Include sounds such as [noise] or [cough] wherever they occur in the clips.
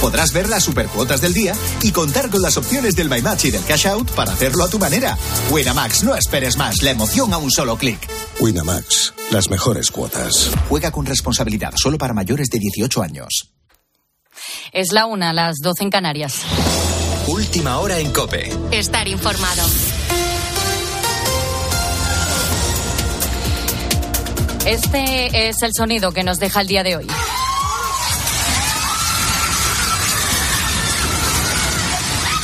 Podrás ver las supercuotas del día y contar con las opciones del My Match y del Cash Out para hacerlo a tu manera. Winamax, no esperes más, la emoción a un solo clic. Winamax, las mejores cuotas. Juega con responsabilidad, solo para mayores de 18 años. Es la una, las 12 en Canarias. Última hora en Cope. Estar informado. Este es el sonido que nos deja el día de hoy.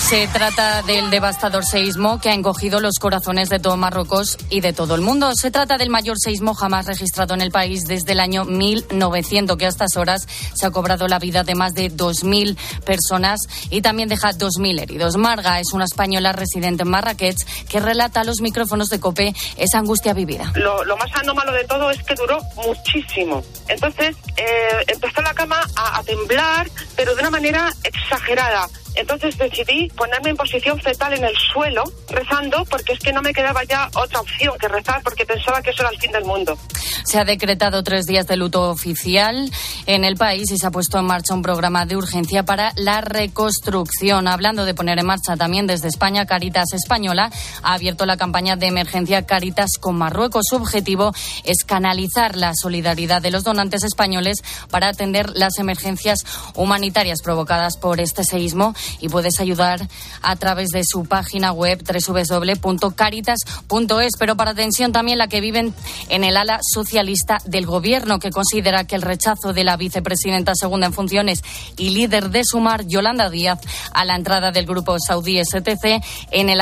Se trata del devastador seísmo que ha encogido los corazones de todo Marruecos y de todo el mundo. Se trata del mayor seísmo jamás registrado en el país desde el año 1900, que a estas horas se ha cobrado la vida de más de 2.000 personas y también deja 2.000 heridos. Marga es una española residente en Marrakech que relata a los micrófonos de COPE esa angustia vivida. Lo, más anómalo de todo es que duró muchísimo. Entonces eh, empezó la cama a temblar, pero de una manera exagerada. Entonces decidí ponerme en posición fetal en el suelo, rezando, porque es que no me quedaba ya otra opción que rezar, porque pensaba que eso era el fin del mundo. Se ha decretado tres días de luto oficial en el país y se ha puesto en marcha un programa de urgencia para la reconstrucción. Hablando de poner en marcha también desde España, Caritas Española ha abierto la campaña de emergencia Caritas con Marruecos. Su objetivo es canalizar la solidaridad de los donantes españoles para atender las emergencias humanitarias provocadas por este seísmo y puedes ayudar a través de su página web www.caritas.es. Pero para atención también la que viven en el ala socialista del gobierno, que considera que el rechazo de la vicepresidenta segunda en funciones y líder de Sumar, Yolanda Díaz, a la entrada del grupo saudí STC en el,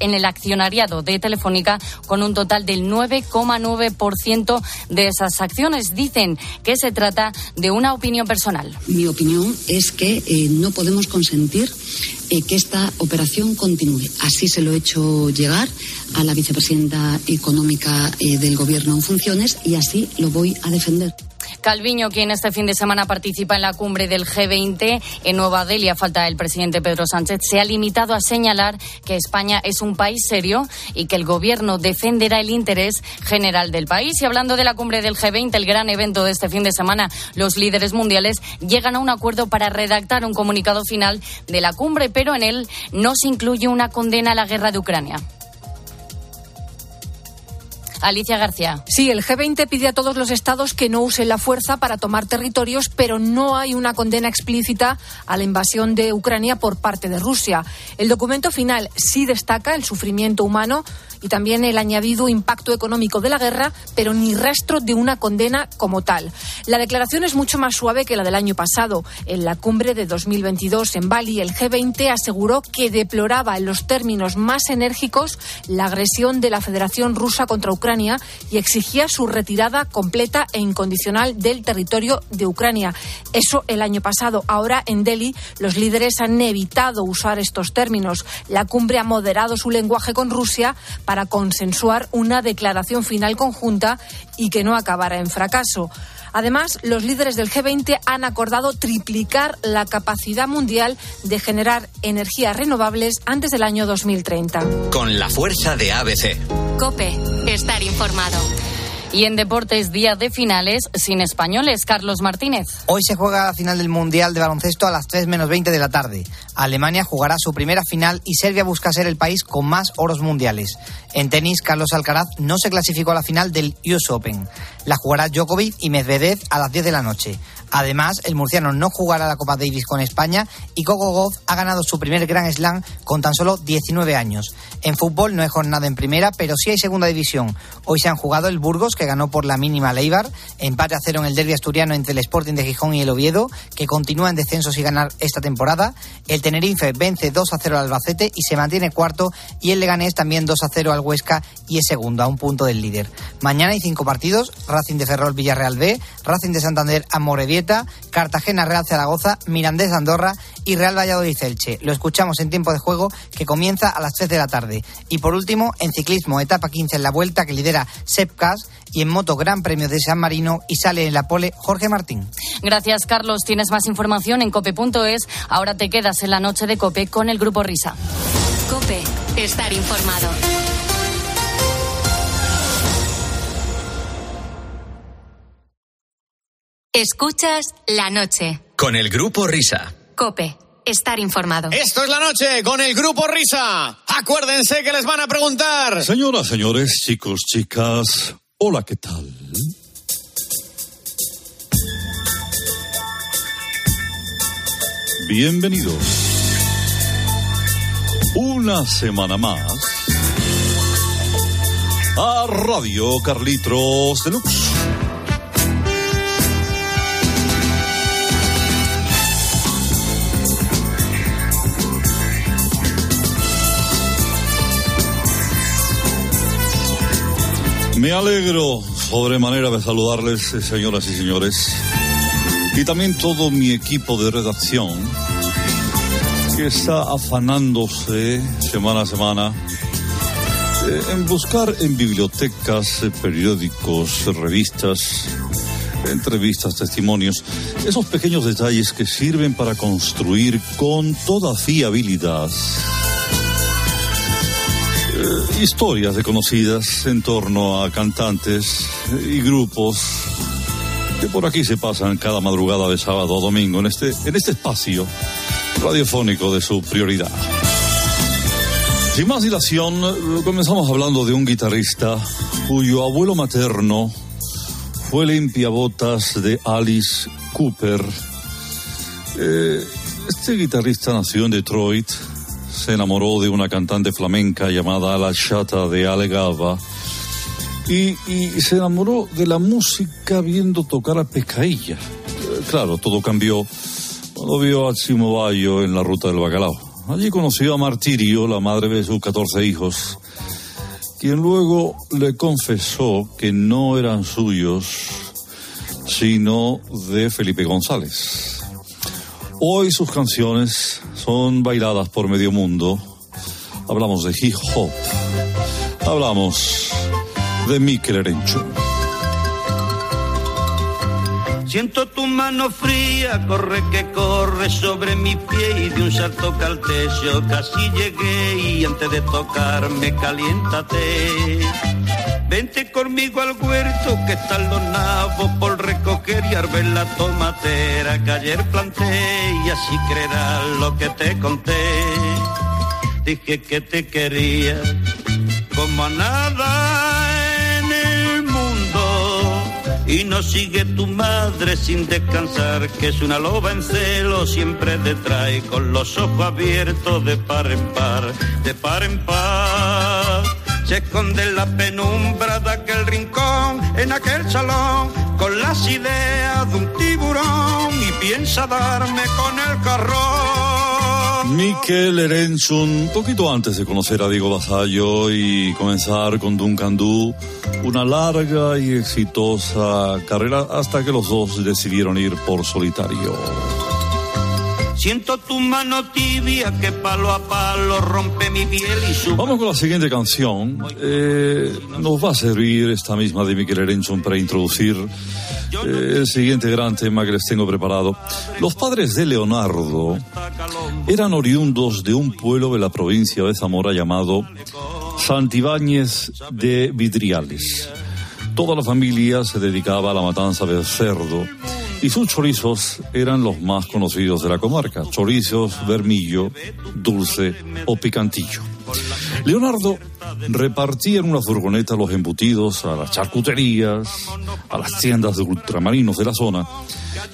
en el accionariado de Telefónica con un total del 9,9% de esas acciones. Dicen que se trata de una opinión personal. Mi opinión es que eh, no podemos consentir eh, que esta operación continúe. Así se lo he hecho llegar a la vicepresidenta económica eh, del Gobierno en funciones y así lo voy a defender. Calviño, quien este fin de semana participa en la cumbre del G20 en Nueva Delhi, a falta del presidente Pedro Sánchez, se ha limitado a señalar que España es un país serio y que el gobierno defenderá el interés general del país. Y hablando de la cumbre del G20, el gran evento de este fin de semana, los líderes mundiales llegan a un acuerdo para redactar un comunicado final de la cumbre, pero en él no se incluye una condena a la guerra de Ucrania. Alicia García. Sí, el G20 pide a todos los estados que no usen la fuerza para tomar territorios, pero no hay una condena explícita a la invasión de Ucrania por parte de Rusia. El documento final sí destaca el sufrimiento humano y también el añadido impacto económico de la guerra, pero ni rastro de una condena como tal. La declaración es mucho más suave que la del año pasado. En la cumbre de 2022 en Bali, el G20 aseguró que deploraba en los términos más enérgicos la agresión de la Federación Rusa contra Ucrania y exigía su retirada completa e incondicional del territorio de Ucrania. Eso el año pasado. Ahora en Delhi los líderes han evitado usar estos términos. La cumbre ha moderado su lenguaje con Rusia para consensuar una declaración final conjunta y que no acabara en fracaso. Además, los líderes del G20 han acordado triplicar la capacidad mundial de generar energías renovables antes del año 2030. Con la fuerza de ABC. Cope, estar informado. Y en deportes, día de finales sin españoles. Carlos Martínez. Hoy se juega la final del Mundial de Baloncesto a las 3 menos 20 de la tarde. Alemania jugará su primera final y Serbia busca ser el país con más oros mundiales. En tenis, Carlos Alcaraz no se clasificó a la final del US Open. La jugará Djokovic y Medvedev a las 10 de la noche. Además, el murciano no jugará la Copa Davis con España y Coco Gauff ha ganado su primer Grand Slam con tan solo 19 años. En fútbol no hay jornada en primera, pero sí hay segunda división. Hoy se han jugado el Burgos, que ganó por la mínima Leibar, empate a cero en el derbi asturiano entre el Sporting de Gijón y el Oviedo, que continúa en descenso y ganar esta temporada. El Tenerife vence 2 a 0 al Albacete y se mantiene cuarto, y el Leganés también 2 a 0 al Huesca y es segundo, a un punto del líder. Mañana hay cinco partidos: Racing de Ferrol Villarreal B, Racing de Santander Amorebieta, Cartagena Real Zaragoza, Mirandés Andorra y Real Valladolid Elche. Lo escuchamos en tiempo de juego que comienza a las 3 de la tarde. Y por último, en ciclismo, etapa 15 en la vuelta que lidera Sepcas y en moto Gran Premio de San Marino y sale en la pole Jorge Martín. Gracias, Carlos. Tienes más información en cope.es. Ahora te quedas en la noche de Cope con el Grupo Risa. Cope, estar informado. Escuchas la noche. Con el grupo Risa. Cope, estar informado. Esto es la noche con el grupo Risa. Acuérdense que les van a preguntar. Señoras, señores, chicos, chicas, hola, ¿qué tal? Bienvenidos. Una semana más a Radio Carlitos Deluxe. Me alegro sobremanera de saludarles, eh, señoras y señores, y también todo mi equipo de redacción que está afanándose semana a semana eh, en buscar en bibliotecas, eh, periódicos, revistas, entrevistas, testimonios, esos pequeños detalles que sirven para construir con toda fiabilidad eh, historias reconocidas en torno a cantantes y grupos que por aquí se pasan cada madrugada de sábado o domingo en este, en este espacio radiofónico de su prioridad. Sin más dilación, comenzamos hablando de un guitarrista cuyo abuelo materno fue limpiabotas de Alice Cooper. Eh, este guitarrista nació en Detroit, se enamoró de una cantante flamenca llamada La Chata de Alegaba y, se enamoró de la música viendo tocar a Pescailla. Eh, claro, todo cambió cuando vio a Chimo Bayo en la ruta del bacalao. Allí conoció a Martirio, la madre de sus 14 hijos, quien luego le confesó que no eran suyos, sino de Felipe González. Hoy sus canciones son bailadas por medio mundo. Hablamos de hip hop. Hablamos de Mikel Erencho. Siento tu mano fría, corre que corre sobre mi pie y de un salto caltecio casi llegué y antes de tocarme caliéntate. Vente conmigo al huerto que están los nabos por recoger y arber la tomatera que ayer planté y así creerás lo que te conté. Dije que te quería como a nada y no sigue tu madre sin descansar que es una loba en celo siempre detrae con los ojos abiertos de par en par, de par en par se esconde en la penumbra de aquel rincón, en aquel salón, con las ideas de un tiburón y piensa darme con el carrón. Mikel Erenchun, un poquito antes de conocer a Diego Basallo y comenzar con Duncan Du, una larga y exitosa carrera hasta que los dos decidieron ir por solitario. Siento tu mano tibia que palo a palo rompe mi piel y su... Vamos con la siguiente canción. Eh, nos va a servir esta misma de Mikel Erenchun para introducir eh, el siguiente gran tema que les tengo preparado. Los padres de Leonardo eran oriundos de un pueblo de la provincia de Zamora llamado Santibáñez de Vidriales. Toda la familia se dedicaba a la matanza del cerdo y sus chorizos eran los más conocidos de la comarca, chorizos, vermillo, dulce o picantillo. Leonardo repartía en una furgoneta los embutidos a las charcuterías, a las tiendas de ultramarinos de la zona,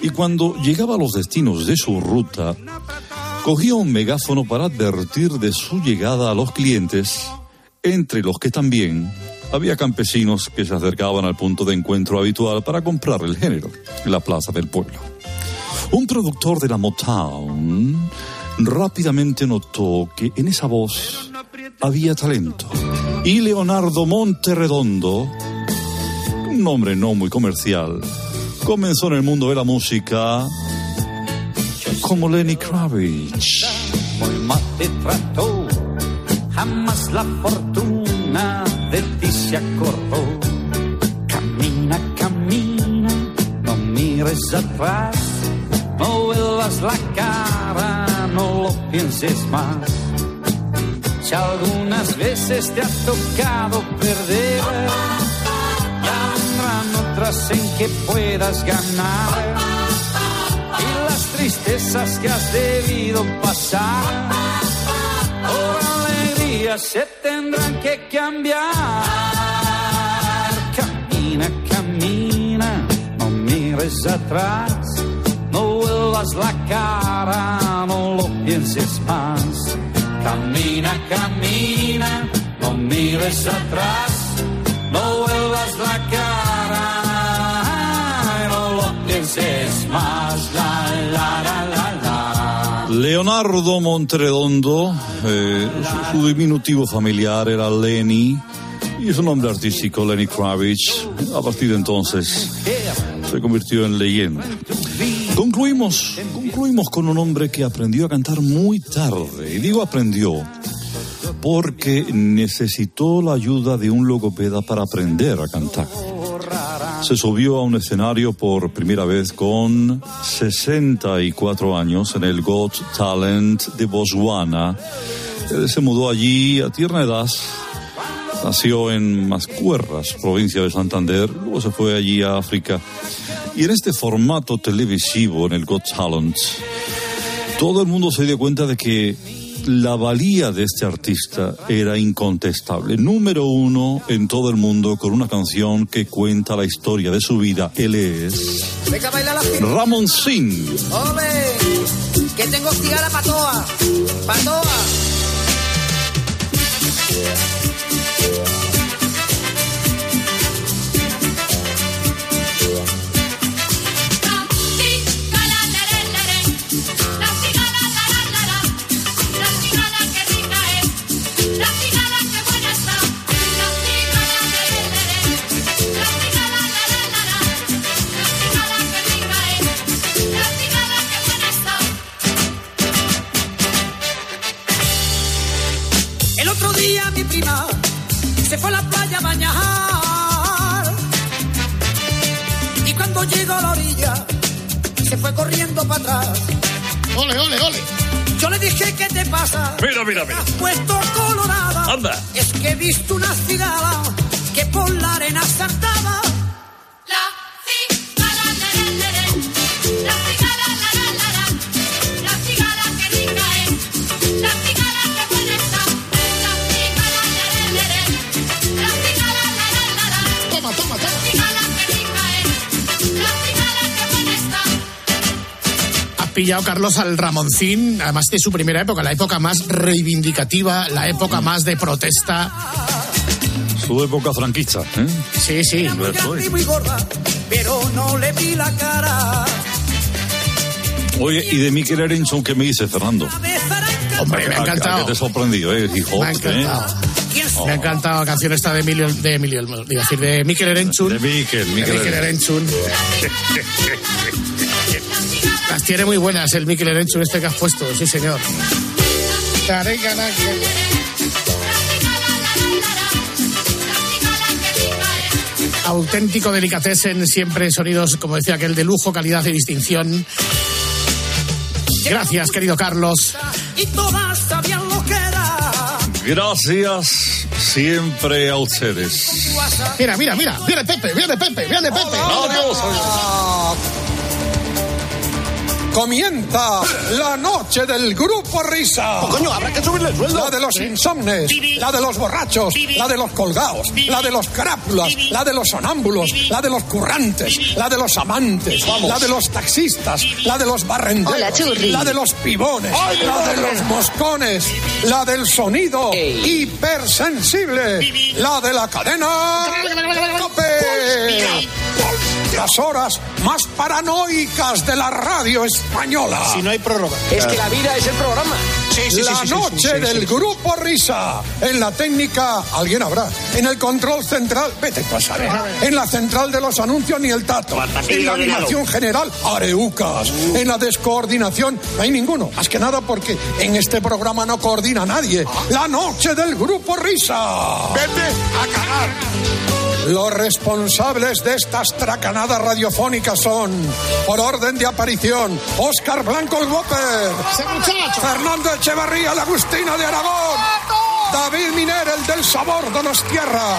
y cuando llegaba a los destinos de su ruta, cogía un megáfono para advertir de su llegada a los clientes, entre los que también había campesinos que se acercaban al punto de encuentro habitual para comprar el género, en la plaza del pueblo. Un productor de la Motown rápidamente notó que en esa voz había talento. Y Leonardo Monterredondo, un nombre no muy comercial, comenzó en el mundo de la música como Lenny Kravitz. Muy mal te trató, jamás la fortuna ti se acordó. Camina, camina, no mires atrás, no vuelvas la cara, no lo pienses más. Si algunas veces te ha tocado perder, ya vendrán otras en que puedas ganar. Y las tristezas que has debido pasar. Alegría se tendrán que cambiar. Camina, camina, no mires atrás. No vuelvas la cara, no lo pienses más. Camina, camina, no mires atrás. No vuelvas la cara, no lo pienses más. La, la, la. Leonardo Montredondo, eh, su, su diminutivo familiar era Lenny y su nombre artístico Lenny Kravitz. A partir de entonces se convirtió en leyenda. Concluimos, concluimos con un hombre que aprendió a cantar muy tarde. Y digo aprendió porque necesitó la ayuda de un logopeda para aprender a cantar. Se subió a un escenario por primera vez con 64 años en el Got Talent de Botswana. Él se mudó allí a tierna edad. Nació en Mascuerras, provincia de Santander. Luego se fue allí a África. Y en este formato televisivo, en el Got Talent, todo el mundo se dio cuenta de que la valía de este artista era incontestable. Número uno en todo el mundo con una canción que cuenta la historia de su vida. Él es Venga, baila la fiesta. Ramón Singh. ¡Ole! Que tengo cigara patoa. Patoa. Corriendo para atrás. Ole, ole, ole. Yo le dije, ¿qué te pasa? Mira, mira, mira. Has puesto colorada. Anda. Es que he visto una cigala que por la arena saltaba. Pillado, Carlos, al Ramoncín, además de su primera época, la época más reivindicativa, la época más de protesta. Su época franquista. ¿eh? Sí, sí. Muy gorda, pero no le vi la cara. Oye, ¿y de Mikel Erenchon qué me dice, Fernando? Hombre, me ha ¿A- a encantado. qué te he sorprendido, eh? Hijo, Me ha encantado. Me ha encantado la canción esta de Emilio, de Emilio, decir, de Mikel Erenchun. De Mikel, De Mikel Mikel Erenchun. [laughs] Las tiene muy buenas el Mikel Erenchun este que has puesto, sí señor. Auténtico delicatessen, siempre sonidos, como decía aquel, de lujo, calidad y distinción. Gracias, querido Carlos. Gracias siempre a ustedes. Mira, mira, mira, viene Pepe, viene Pepe, viene Pepe. Comienza la noche del grupo Risa. coño, habrá que subirle el sueldo. La de los insomnes, la de los borrachos, la de los colgados, la de los crápulas, la de los sonámbulos, la de los currantes, la de los amantes, la de los taxistas, la de los barrenderos, Hola, la de los pibones, la de los moscones, la del sonido hipersensible, la de la cadena Cope. Las horas más paranoicas de la radio española. Si no hay prórroga. Es que la vida es el programa. la noche del grupo Risa. En la técnica, alguien habrá. En el control central, vete saber. En la central de los anuncios, ni el tato. En la animación general, areucas. En la descoordinación, no hay ninguno. Más que nada porque en este programa no coordina nadie. La noche del grupo Risa. Vete a cagar. Los responsables de estas tracanadas radiofónicas son, por orden de aparición, Óscar Blanco el Whopper, Fernando Echevarría, la Agustina de Aragón, David Miner, el del sabor de los tierra,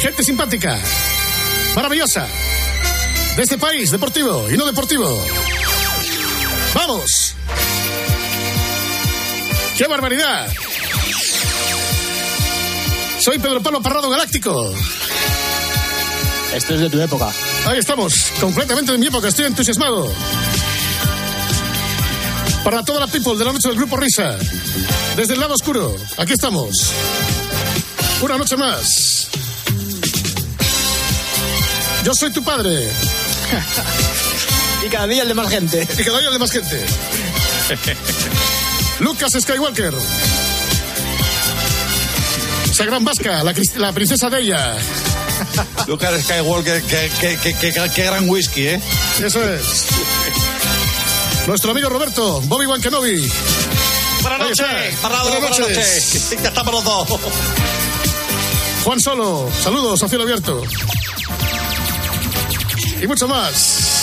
Gente simpática. Maravillosa. De este país, deportivo y no deportivo. ¡Vamos! ¡Qué barbaridad! Soy Pedro Pablo Parrado Galáctico. Esto es de tu época. Ahí estamos, completamente de mi época, estoy entusiasmado. Para toda la people de la noche del Grupo Risa, desde el lado oscuro, aquí estamos. Una noche más. Yo soy tu padre. y cada día el de más gente. Y cada día el de más gente. Lucas Skywalker. Esa gran vasca, la, princesa de ella. Lucas Skywalker, qué, qué- qué- qué- qué gran whisky, ¿eh? Eso es. Nuestro amigo Roberto, Bobby Wankenobi. Buenas Ahí noches. Parrado, buenas noches. Ya estamos los dos. Juan Solo, saludos a cielo abierto. Y mucho más.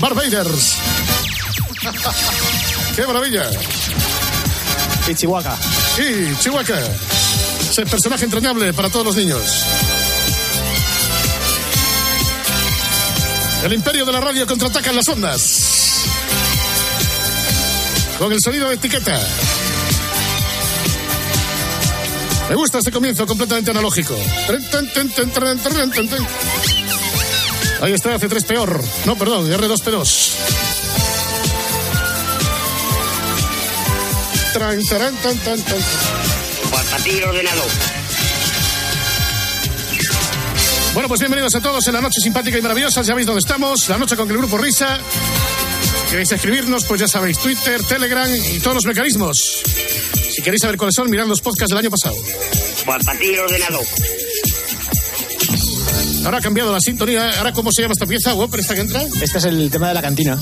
Barbaders. [laughs] ¡Qué maravilla! Y Chihuahua. Y Chihuahua. Ese personaje entrañable para todos los niños. El imperio de la radio contraataca en las ondas. Con el sonido de etiqueta. Me gusta este comienzo completamente analógico. Ahí está, C3 peor. No, perdón, R2P2. Tran, taran, tan, tan, tan. Portátil ordenador. Bueno, pues bienvenidos a todos en la noche simpática y maravillosa. Ya sabéis dónde estamos, la noche con el grupo Risa. ¿Queréis escribirnos? Pues ya sabéis, Twitter, Telegram y todos los mecanismos. Si queréis saber cuáles son, mirad los podcasts del año pasado. Portátil ordenador. Ahora ha cambiado la sintonía. Ahora, ¿cómo se llama esta pieza? ¿Whopper esta que entra? Este es el tema de la cantina.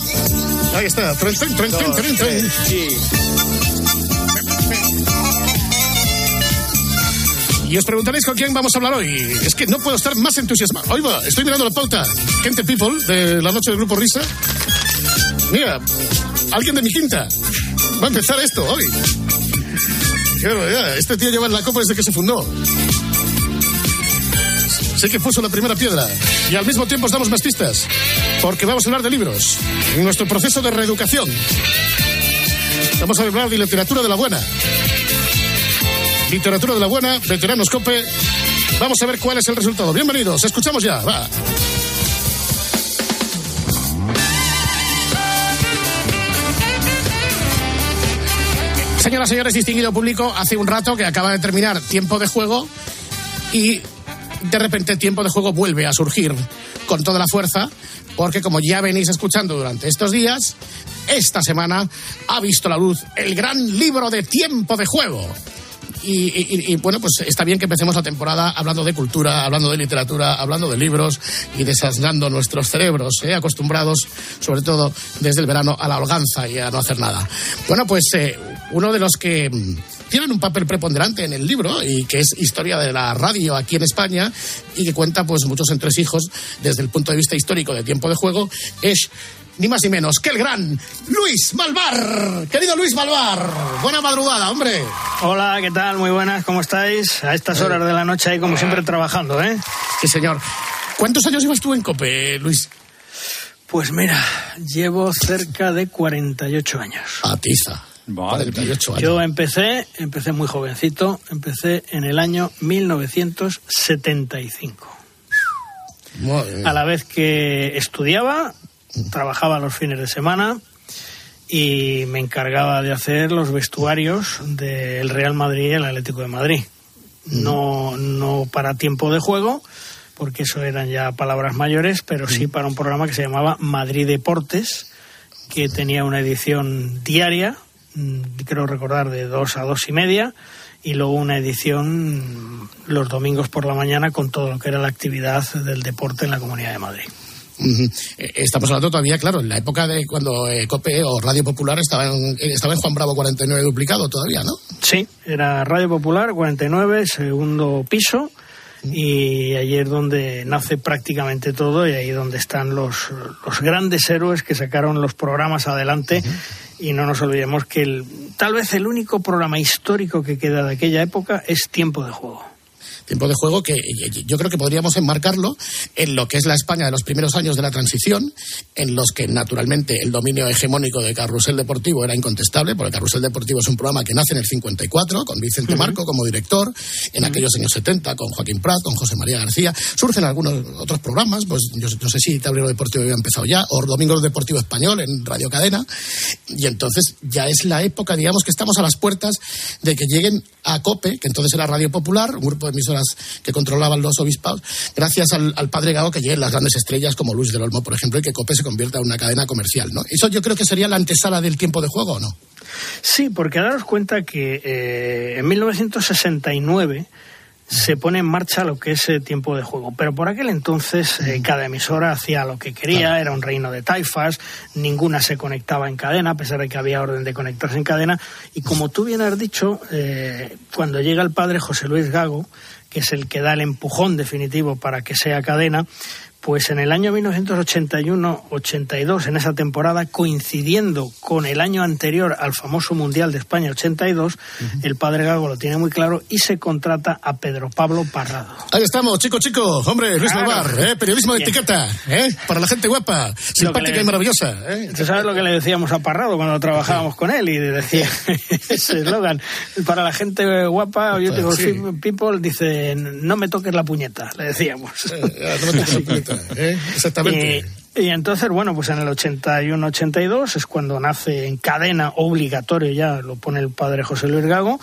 Ahí está. Tren, tren, tren, tren, tren, tren. Y os preguntaréis con quién vamos a hablar hoy. Es que no puedo estar más entusiasmado. Hoy va, estoy mirando la pauta. Gente People, de la noche del grupo Risa. Mira, alguien de mi quinta. Va a empezar esto hoy. Este tío lleva en la copa desde que se fundó. Sé que puso la primera piedra. Y al mismo tiempo os damos más pistas. Porque vamos a hablar de libros. Nuestro proceso de reeducación. Vamos a hablar de literatura de la buena. Literatura de la buena, veteranos COPE. Vamos a ver cuál es el resultado. Bienvenidos, escuchamos ya. Va. Señoras señores, distinguido público, hace un rato que acaba de terminar tiempo de juego y de repente tiempo de juego vuelve a surgir con toda la fuerza, porque como ya venís escuchando durante estos días, esta semana ha visto la luz el gran libro de tiempo de juego. Y, bueno, pues está bien que empecemos la temporada hablando de cultura, hablando de literatura, hablando de libros y desasnando nuestros cerebros, ¿eh? acostumbrados sobre todo desde el verano a la holganza y a no hacer nada. Bueno, pues eh, uno de los que mm, tienen un papel preponderante en el libro y que es historia de la radio aquí en España y que cuenta pues muchos entresijos desde el punto de vista histórico de tiempo de juego es ni más ni menos que el gran Luis Malvar. Querido Luis Malvar, buena madrugada, hombre. Hola, ¿qué tal? Muy buenas, ¿cómo estáis? A estas horas de la noche ahí como siempre trabajando, ¿eh? Sí, señor. ¿Cuántos años llevas tú en COPE, Luis? Pues mira, llevo cerca de 48 años. Atiza. 48 años. Yo empecé, empecé muy jovencito, empecé en el año 1975. Madre mía. A la vez que estudiaba, trabajaba los fines de semana y me encargaba de hacer los vestuarios del Real Madrid y el Atlético de Madrid. No, no para tiempo de juego, porque eso eran ya palabras mayores, pero sí para un programa que se llamaba Madrid Deportes, que tenía una edición diaria, creo recordar de dos a dos y media, y luego una edición los domingos por la mañana con todo lo que era la actividad del deporte en la Comunidad de Madrid. Eh, Estamos hablando todavía, claro, en la época de cuando eh, COPE o Radio Popular estaba en, eh, estaba en Juan Bravo 49 duplicado todavía, ¿no? Sí, era Radio Popular 49, segundo piso. Y allí es donde nace prácticamente todo y ahí donde están los, los grandes héroes que sacaron los programas adelante. Y no nos olvidemos que el, tal vez el único programa histórico que queda de aquella época es Tiempo de Juego. Tiempo de juego que eh, yo creo que podríamos enmarcarlo en lo que es la España de los primeros años de la transición, en los que naturalmente el dominio hegemónico de Carrusel Deportivo era incontestable, porque Carrusel Deportivo es un programa que nace en el 54 con Vicente Marco como director, en aquellos años 70 con Joaquín Prat, con José María García. Surgen algunos otros programas, pues yo no sé si Tablero Deportivo había empezado ya, o Domingo Deportivo Español en Radio Cadena, y entonces ya es la época, digamos que estamos a las puertas de que lleguen a COPE, que entonces era Radio Popular, un grupo de emisoras que controlaban los obispados, gracias al, al padre Gago que lleguen las grandes estrellas como Luis del Olmo, por ejemplo, y que COPE se convierta en una cadena comercial, ¿no? Eso yo creo que sería la antesala del tiempo de juego, ¿o no? Sí, porque daros cuenta que eh, en 1969 se pone en marcha lo que es eh, tiempo de juego. Pero por aquel entonces eh, cada emisora hacía lo que quería, era un reino de taifas, ninguna se conectaba en cadena, a pesar de que había orden de conectarse en cadena. Y como tú bien has dicho, eh, cuando llega el padre José Luis Gago, que es el que da el empujón definitivo para que sea cadena, pues en el año 1981-82, en esa temporada, coincidiendo con el año anterior al famoso Mundial de España 82, el padre Gago lo tiene muy claro y se contrata a Pedro Pablo Parrado. Ahí estamos, chico, chico, hombre, Luis Claro. Malvar, ¿eh? periodismo de Bien. etiqueta, ¿eh? para la gente guapa, simpática le- y maravillosa. ¿eh? ¿Tú sabes lo que le decíamos a Parrado cuando trabajábamos con él? Y decía [laughs] ese eslogan, para la gente guapa, beautiful Sí. people, dice, no me toques la puñeta, le decíamos. Eh, no me toques la [laughs] puñeta, ¿eh? Exactamente. Y, y entonces, bueno, pues en el 81-82 es cuando nace en cadena obligatorio, ya lo pone el padre José Luis Gago,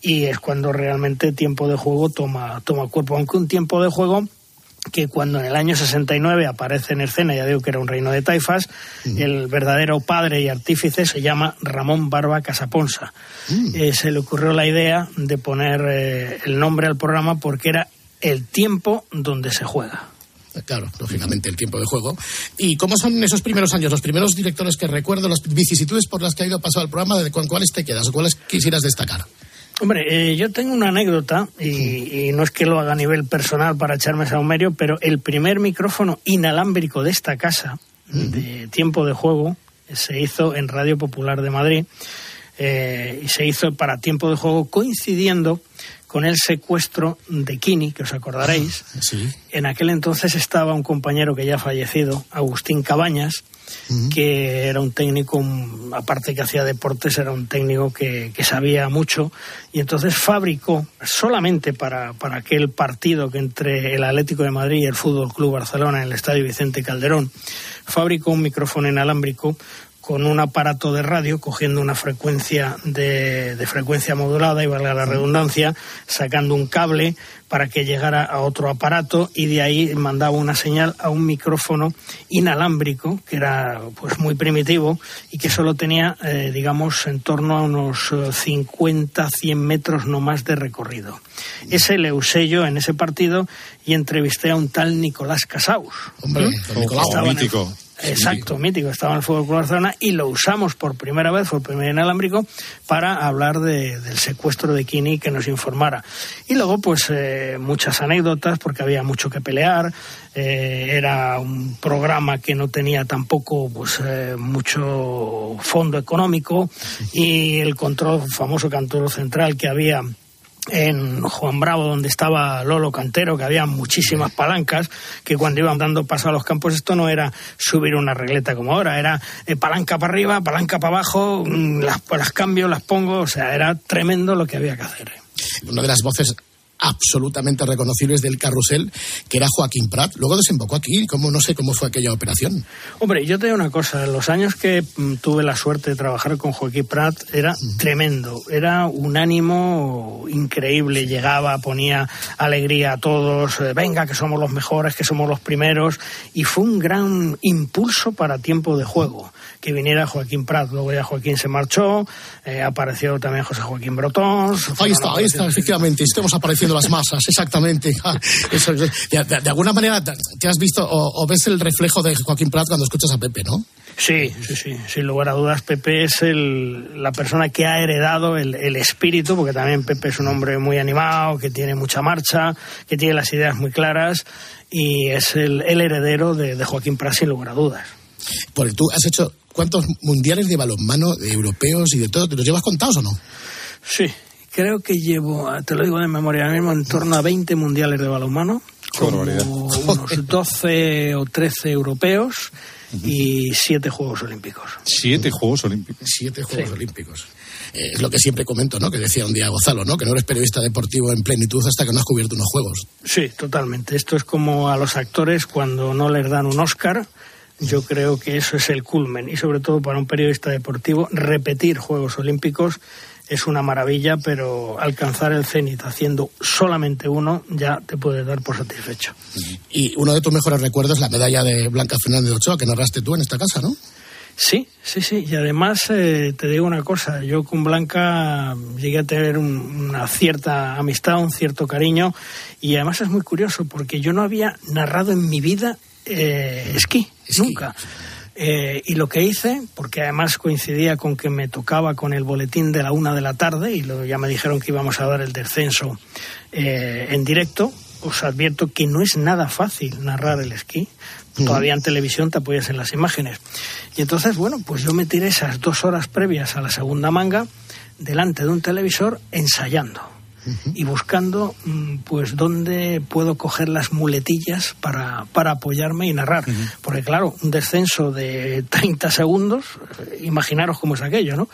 y es cuando realmente tiempo de juego toma, toma cuerpo. Aunque un tiempo de juego que cuando en el año 69 aparece en escena, ya digo que era un reino de taifas, el verdadero padre y artífice se llama Ramón Barba Casaponsa. Eh, se le ocurrió la idea de poner eh, el nombre al programa porque era el tiempo donde se juega. Claro, lógicamente el tiempo de juego. ¿Y cómo son esos primeros años, los primeros directores que recuerdo, las vicisitudes por las que ha ido pasado el programa, de con cuáles te quedas o cuáles quisieras destacar? Hombre, eh, yo tengo una anécdota y, y no es que lo haga a nivel personal para echarme a medio, pero el primer micrófono inalámbrico de esta casa, de tiempo de juego, se hizo en Radio Popular de Madrid eh, y se hizo para tiempo de juego coincidiendo con el secuestro de Kini, que os acordaréis. Sí. En aquel entonces estaba un compañero que ya ha fallecido, Agustín Cabañas, que era un técnico, aparte que hacía deportes, era un técnico que, que sabía mucho y entonces fabricó solamente para, para aquel partido que entre el Atlético de Madrid y el Fútbol Club Barcelona en el Estadio Vicente Calderón, fabricó un micrófono inalámbrico con un aparato de radio cogiendo una frecuencia de, de frecuencia modulada y valga la redundancia sacando un cable para que llegara a otro aparato y de ahí mandaba una señal a un micrófono inalámbrico que era pues muy primitivo y que solo tenía eh, digamos en torno a unos eh, 50 100 metros no más de recorrido ese le usé yo en ese partido y entrevisté a un tal Nicolás Casaus Hombre, don Nicolau. Estaba en el-. Exacto, mítico. Estaba en el Fútbol Club Barcelona y lo usamos por primera vez, fue el primer inalámbrico, para hablar de- del secuestro de Kini que nos informara. Y luego, pues, eh, muchas anécdotas, porque había mucho que pelear. eh, era un programa que no tenía tampoco, pues, eh, mucho fondo económico y el control, famoso control central que había en Juan Bravo, donde estaba Lolo Cantero, que había muchísimas palancas, que cuando iban dando paso a los campos, esto no era subir una regleta como ahora, era eh, palanca para arriba, palanca para abajo, mm, las, las cambio, las pongo, o sea, era tremendo lo que había que hacer. Una de las voces absolutamente reconocibles del carrusel, que era Joaquín Prat. Luego desembocó aquí. ¿Cómo, no sé cómo fue aquella operación. Hombre, yo te digo una cosa. Los años que mm, tuve la suerte de trabajar con Joaquín Prat era tremendo. Era un ánimo increíble. Llegaba, ponía alegría a todos. eh, Venga, que somos los mejores, que somos los primeros. Y fue un gran impulso para tiempo de juego que viniera Joaquín Prat. Luego ya Joaquín se marchó. eh, apareció también José Joaquín Brotón. Ahí está, ahí está, efectivamente. Estamos apareciendo las masas, exactamente. [laughs] Eso, de, de- de alguna manera te te has visto o, o ves el reflejo de Joaquín Prat cuando escuchas a Pepe, ¿no? Sí, sí, sí, sin lugar a dudas Pepe es el, la persona que ha heredado el, el espíritu, porque también Pepe es un hombre muy animado, que tiene mucha marcha, que tiene las ideas muy claras y es el, el heredero de, de Joaquín Prat sin lugar a dudas. Porque tú has hecho cuántos mundiales de balonmano de europeos y de todo, ¿te los llevas contados o no? Sí, creo que llevo, te lo digo de memoria ahora mismo, en torno a 20 mundiales de balonmano, como unos [laughs] 12 o 13 europeos y 7 Juegos Olímpicos. Siete Juegos Olímpicos. Siete Juegos Olímpicos. Eh, es lo que siempre comento, ¿no? Que decía un día Gonzalo, ¿no? Que no eres periodista deportivo en plenitud hasta que no has cubierto unos juegos. Sí, totalmente. Esto es como a los actores cuando no les dan un Oscar. Yo creo que eso es el culmen. Y sobre todo para un periodista deportivo, repetir Juegos Olímpicos es una maravilla, pero alcanzar el cenit haciendo solamente uno ya te puede dar por satisfecho. Y uno de tus mejores recuerdos, la medalla de Blanca Fernández de Ochoa, que narraste tú en esta casa, ¿no? Sí, sí, sí. Y además eh, te digo una cosa, yo con Blanca llegué a tener un- una cierta amistad, un cierto cariño y además es muy curioso porque yo no había narrado en mi vida eh, esquí, nunca. Eh, y lo que hice, porque además coincidía con que me tocaba con el boletín de la una de la tarde y lo- ya me dijeron que íbamos a dar el descenso eh, en directo, os advierto que no es nada fácil narrar el esquí. Todavía en televisión te apoyas en las imágenes. Y entonces, bueno, pues yo me tiré esas dos horas previas a la segunda manga delante de un televisor ensayando y buscando mm, pues dónde puedo coger las muletillas para, para apoyarme y narrar. Porque claro, un descenso de 30 segundos, eh, imaginaros cómo es aquello, ¿no?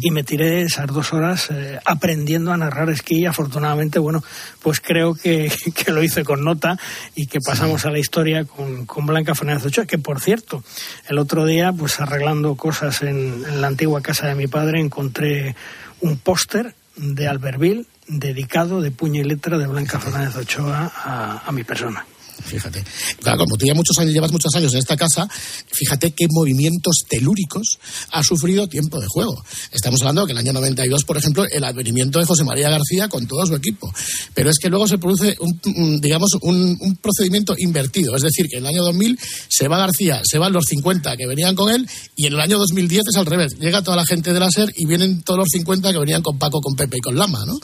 Y me tiré esas dos horas eh, aprendiendo a narrar esquí y afortunadamente, bueno, pues creo que, [laughs] que lo hice con nota y que pasamos a la historia con, con Blanca Fernández Ochoa, que por cierto, el otro día, pues arreglando cosas en, en la antigua casa de mi padre, encontré un póster de Albertville dedicado de puño y letra de Blanca Fernández Ochoa a, a mi persona. Fíjate. Claro, como tú ya muchos años, llevas muchos años en esta casa, fíjate qué movimientos telúricos ha sufrido tiempo de juego. Estamos hablando que el año 92, por ejemplo, el advenimiento de José María García con todo su equipo. Pero es que luego se produce, un, digamos, un, procedimiento invertido. Es decir, que en el año 2000 se va García, se van los 50 que venían con él, y en el año 2010 es al revés. Llega toda la gente de la SER y vienen todos los 50 que venían con Paco, con Pepe y con Lama, ¿no?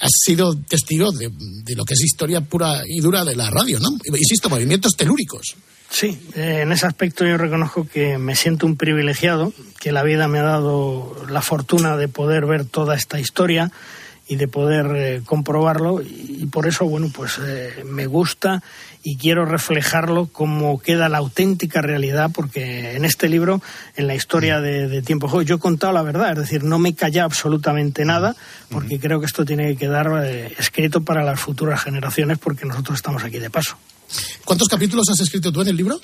Has sido testigo de lo que es historia pura y dura de la radio, ¿no? Insisto, movimientos telúricos. Sí, eh, en ese aspecto yo reconozco que me siento un privilegiado, que la vida me ha dado la fortuna de poder ver toda esta historia y de poder eh, comprobarlo y, por eso, bueno, pues eh, me gusta y quiero reflejarlo como queda la auténtica realidad, porque en este libro, en la historia de, de Tiempo Juego, yo he contado la verdad, es decir, no me calla absolutamente nada, porque creo que esto tiene que quedar eh, escrito para las futuras generaciones, porque nosotros estamos aquí de paso. ¿Cuántos capítulos has escrito tú en el libro?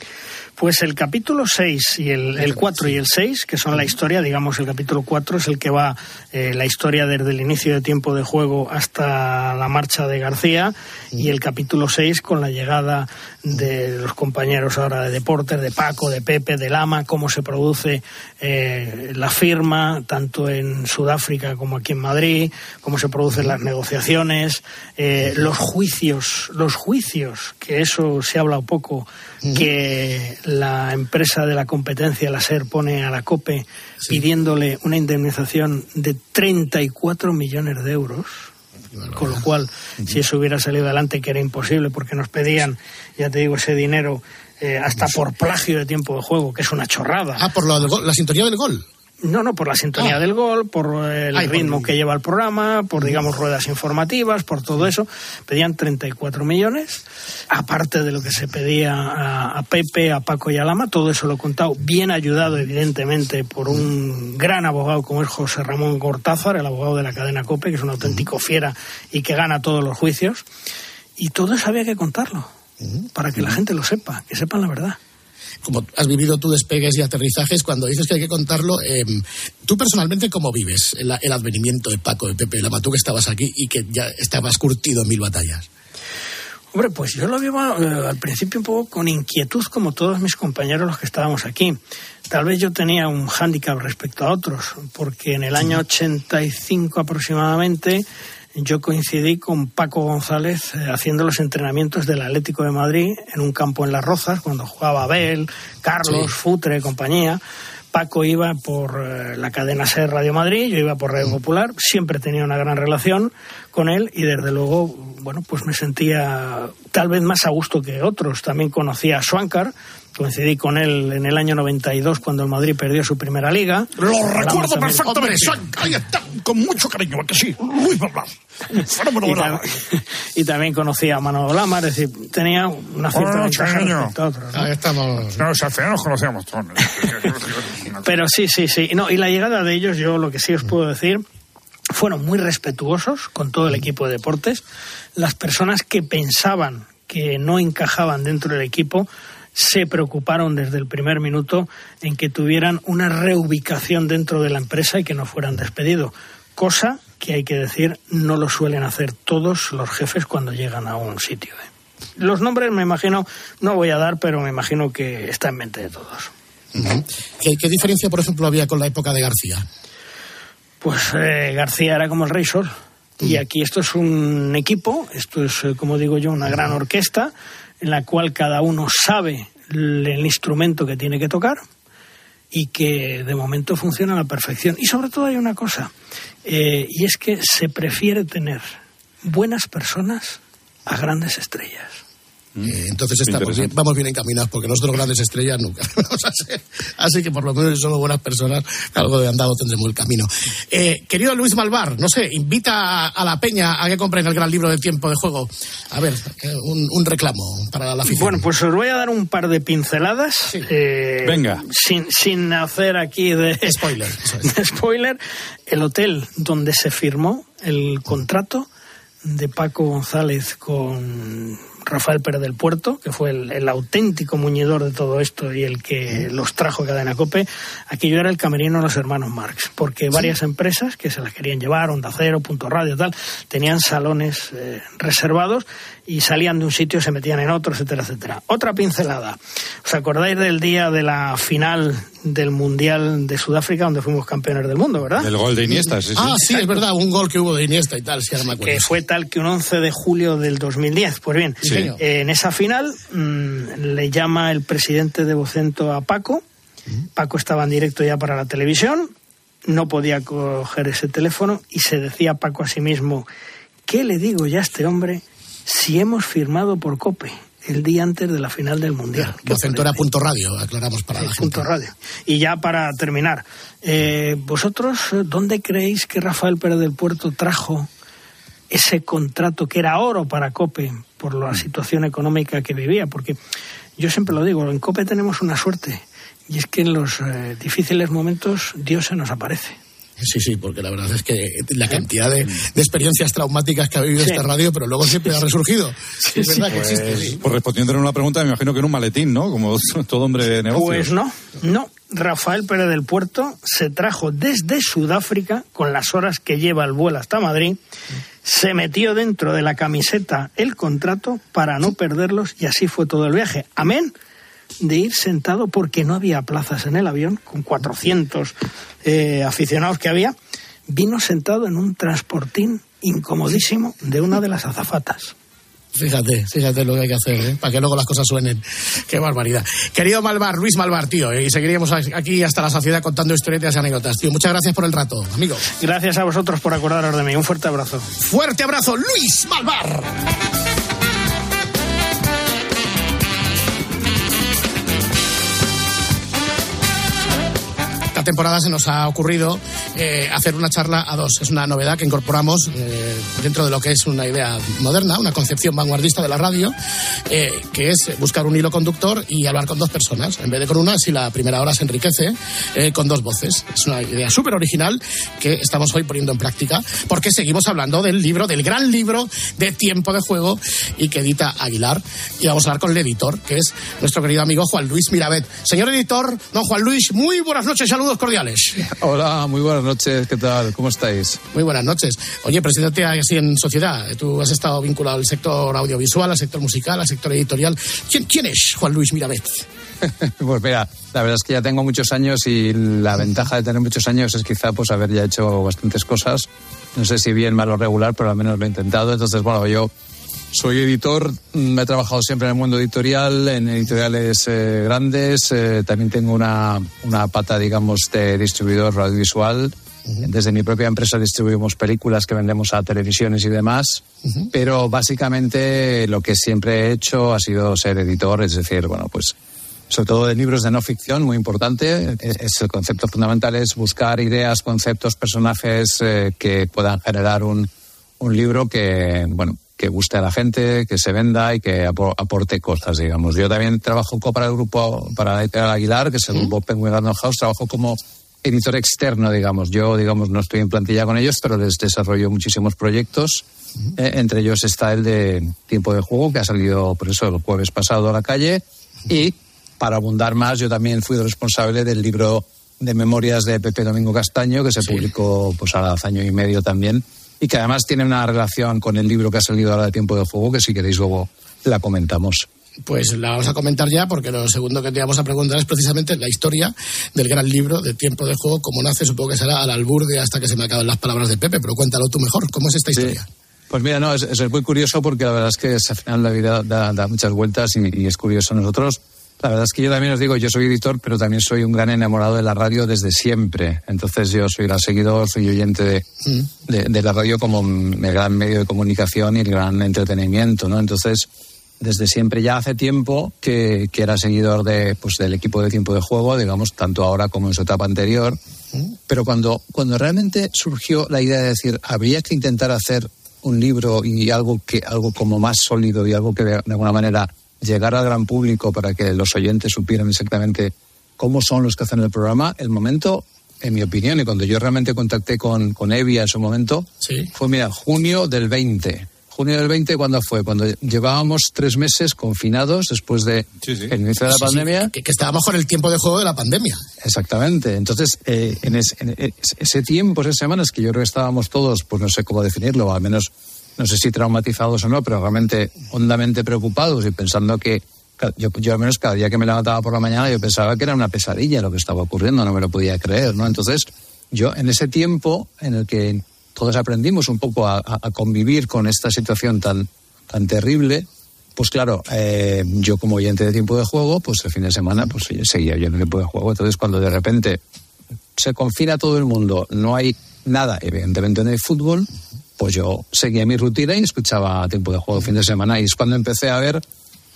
Pues el capítulo 6 y el, el 4 y el 6, que son la historia, digamos, el capítulo 4 es el que va eh, la historia desde el inicio de tiempo de juego hasta la marcha de García, y el capítulo 6 con la llegada de los compañeros ahora de deportes, de Paco, de Pepe, de Lama, cómo se produce eh, la firma, tanto en Sudáfrica como aquí en Madrid, cómo se producen las negociaciones, eh, los juicios, los juicios, que eso se ha hablado poco, que la empresa de la competencia, la SER, pone a la COPE pidiéndole una indemnización de 34 millones de euros. Con lo cual, si eso hubiera salido adelante, que era imposible, porque nos pedían, ya te digo, ese dinero eh, hasta por plagio de tiempo de juego, que es una chorrada. Ah, por la sintonía del gol. No, no, por la sintonía Ah. del gol, por el Ay, ritmo que lleva el programa, por, digamos, ruedas informativas, por todo eso. Pedían 34 millones, aparte de lo que se pedía a, a Pepe, a Paco y a Lama, todo eso lo he contado, bien ayudado, evidentemente, por un gran abogado como es José Ramón Cortázar, el abogado de la cadena COPE, que es un auténtico fiera y que gana todos los juicios. Y todo eso había que contarlo, para que la gente lo sepa, que sepan la verdad. Como has vivido tú despegues y aterrizajes, cuando dices que hay que contarlo, eh, tú personalmente, ¿cómo vives el, el advenimiento de Paco, de Pepe Lama, tú que estabas aquí y que ya estabas curtido en mil batallas? Hombre, pues yo lo vivo eh, al principio un poco con inquietud, como todos mis compañeros los que estábamos aquí. Tal vez yo tenía un hándicap respecto a otros, porque en el año 85 aproximadamente yo coincidí con Paco González eh, haciendo los entrenamientos del Atlético de Madrid en un campo en Las Rozas, cuando jugaba Abel, Carlos, Sí. Futre, compañía. Paco iba por eh, la cadena SER Radio Madrid, yo iba por Radio Popular, siempre tenía una gran relación con él y desde luego, bueno, pues me sentía tal vez más a gusto que otros. También conocía a Schwankar, coincidí con él en el año 92 cuando el Madrid perdió su primera liga. Lo Hablamos recuerdo perfectamente. Ahí está, con mucho cariño, ¿a que sí. Luis y, tam- [laughs] y también conocía a Manolo Lama, es decir, tenía una cierta niño. respecto a otros. ¿no? Ahí estamos. No, o sea, al final nos conocíamos todos. [laughs] Pero sí, sí, sí. No, y la llegada de ellos, yo lo que sí os puedo decir, fueron muy respetuosos con todo el equipo de deportes. Las personas que pensaban que no encajaban dentro del equipo se preocuparon desde el primer minuto en que tuvieran una reubicación dentro de la empresa y que no fueran despedidos. Cosa que hay que decir, no lo suelen hacer todos los jefes cuando llegan a un sitio. ¿eh? Los nombres me imagino, no voy a dar, pero me imagino que está en mente de todos. Ujú. ¿Qué, qué diferencia, por ejemplo, había con la época de García? Pues eh, García era como el Rey Sol. Y aquí esto es un equipo, esto es, eh, como digo yo, una gran orquesta en la cual cada uno sabe el, instrumento que tiene que tocar y que de momento funciona a la perfección. Y sobre todo hay una cosa, eh, y es que se prefiere tener buenas personas a grandes estrellas. Eh, entonces estamos bien- vamos bien encaminados, porque nosotros grandes estrellas nunca vamos a ser. Así que por lo menos si somos buenas personas, algo de andado tendremos el camino. Eh, querido Luis Malvar, no sé, invita a, a la peña a que compren el gran libro de tiempo de juego. A ver, eh, un, un reclamo para la afición. Bueno, pues os voy a dar un par de pinceladas. eh, Venga. Sin, sin hacer aquí de [laughs] Spoiler, es. de spoiler. El hotel donde se firmó el contrato de Paco González con Rafael Pérez del Puerto, que fue el, el auténtico muñidor de todo esto y el que los trajo a Cadena Cope, aquello era el camerino de los hermanos Marx, porque varias empresas que se las querían llevar, Onda Cero, Punto Radio, tal, tenían salones eh, reservados y salían de un sitio, se metían en otro, etcétera, etcétera. Otra pincelada. ¿Os acordáis del día de la final del Mundial de Sudáfrica, donde fuimos campeones del mundo, verdad? El gol de Iniesta, sí, sí. Ah, sí, es verdad, un gol que hubo de Iniesta y tal, si ahora me acuerdo. que fue tal que un 11 de julio del 2010. Pues bien, Sí, en esa final mm, le llama el presidente de Vocento a Paco. Paco estaba en directo ya para la televisión, no podía coger ese teléfono y se decía Paco a sí mismo, ¿qué le digo ya a este hombre si hemos firmado por COPE el día antes de la final del Mundial? ¿Qué os Vocento era punto radio, aclaramos para la gente. Punto radio. Y ya para terminar, eh, ¿vosotros dónde creéis que Rafael Pérez del Puerto trajo ese contrato que era oro para COPE por la situación económica que vivía? Porque yo siempre lo digo, en COPE tenemos una suerte y es que en los eh, difíciles momentos Dios se nos aparece. Sí, sí, porque la verdad es que la cantidad de, de experiencias traumáticas que ha vivido Sí. esta radio, pero luego siempre ha resurgido. es verdad que existe, Pues, sí. pues respondiendo a una pregunta, me imagino que en un maletín, ¿no? Como [laughs] todo hombre de negocios. Pues no, no. Rafael Pérez del Puerto se trajo desde Sudáfrica, con las horas que lleva el vuelo hasta Madrid, se metió dentro de la camiseta el contrato para no perderlos y así fue todo el viaje. Amén de ir sentado porque no había plazas en el avión, con 400 eh, aficionados que había, vino sentado en un transportín incomodísimo de una de las azafatas. Fíjate, fíjate lo que hay que hacer, ¿eh? para que luego las cosas suenen. Qué barbaridad. Querido Malvar, Luis Malvar, tío, ¿eh? y seguiríamos aquí hasta la saciedad contando historietas y anécdotas. Tío, muchas gracias por el rato, amigo. Gracias a vosotros por acordaros de mí. Un fuerte abrazo. Fuerte abrazo, Luis Malvar. Esta temporada se nos ha ocurrido eh, hacer una charla a dos. Es una novedad que incorporamos eh, dentro de lo que es una idea moderna, una concepción vanguardista de la radio, eh, que es buscar un hilo conductor y hablar con dos personas. En vez de con una, si la primera hora se enriquece con dos voces. Es una idea súper original que estamos hoy poniendo en práctica porque seguimos hablando del libro, del gran libro de tiempo de juego y que edita Aguilar. Y vamos a hablar con el editor, que es nuestro querido amigo Juan Luis Mirabet. Señor editor, don Juan Luis, muy buenas noches, saludos cordiales. Hola, muy buenas noches, ¿qué tal? ¿Cómo estáis? Muy buenas noches. Oye, preséntate así en sociedad. Tú has estado vinculado al sector audiovisual, al sector musical, al sector editorial. ¿Quién, quién es Juan Luis Mirabet? [laughs] pues mira, la verdad es que ya tengo muchos años y la ventaja de tener muchos años es quizá pues haber ya hecho bastantes cosas. No sé si bien, mal o regular, pero al menos lo he intentado. Entonces, bueno, yo soy editor, mm, he trabajado siempre en el mundo editorial, en editoriales eh, grandes, eh, también tengo una, una pata, digamos, de distribuidor audiovisual. Desde mi propia empresa distribuimos películas que vendemos a televisiones y demás, pero básicamente lo que siempre he hecho ha sido ser editor, es decir, bueno, pues sobre todo de libros de no ficción, muy importante. Es, es el concepto fundamental es buscar ideas, conceptos, personajes eh, que puedan generar un, un libro que, bueno, que guste a la gente, que se venda y que apo- aporte cosas, digamos. Yo también trabajo para el grupo, para editorial Aguilar, que es el grupo Penguin Random House, trabajo como editor externo, digamos. Yo, digamos, no estoy en plantilla con ellos, pero les desarrollo muchísimos proyectos. Eh, entre ellos está el de Tiempo de Juego, que ha salido, por eso, el jueves pasado a la calle. Y, para abundar más, yo también fui responsable del libro de memorias de Pepe Domingo Castaño, que se publicó pues hace año y medio también, y que además tiene una relación con el libro que ha salido ahora de Tiempo de Fuego, que si queréis luego la comentamos. Pues la vamos a comentar ya, porque lo segundo que te vamos a preguntar es precisamente la historia del gran libro de tiempo de juego, cómo nace, supongo que será al alburde hasta que se me acaben las palabras de Pepe, pero cuéntalo tú mejor, ¿cómo es esta historia? Pues mira, no, es, es muy curioso porque la verdad es que al final la vida da, da muchas vueltas y, y es curioso. Nosotros, la verdad es que yo también os digo, yo soy editor, pero también soy un gran enamorado de la radio desde siempre. Entonces yo soy gran seguidor, soy oyente de, de, de la radio como el gran medio de comunicación y el gran entretenimiento, ¿no? Entonces, desde siempre, ya hace tiempo que, que era seguidor de, pues, del equipo de tiempo de juego, digamos, tanto ahora como en su etapa anterior. Pero cuando, cuando realmente surgió la idea de decir, habría que intentar hacer un libro y algo que algo como más sólido y algo que de, de alguna manera llegara al gran público para que los oyentes supieran exactamente cómo son los que hacen el programa, el momento, en mi opinión, y cuando yo realmente contacté con, con Evia en su momento, fue, mira, junio del 20. Junio del 20, ¿cuándo fue? Cuando llevábamos tres meses confinados después de el inicio de la pandemia. que, que estábamos con el tiempo de juego de la pandemia. Exactamente. Entonces, eh, en, es- en es- ese tiempo, esas semanas que yo creo que estábamos todos, pues no sé cómo definirlo, o al menos no sé si traumatizados o no, pero realmente hondamente preocupados y pensando que yo, yo al menos cada día que me levantaba por la mañana yo pensaba que era una pesadilla lo que estaba ocurriendo, no me lo podía creer, ¿no? Entonces, yo en ese tiempo en el que todos aprendimos un poco a, convivir con esta situación tan, tan terrible, pues claro, eh, yo como oyente de tiempo de juego, pues el fin de semana pues seguía el tiempo de juego. Entonces cuando de repente se confina todo el mundo, no hay nada, evidentemente no hay fútbol, pues yo seguía mi rutina y escuchaba tiempo de juego fin de semana. Y es cuando empecé a ver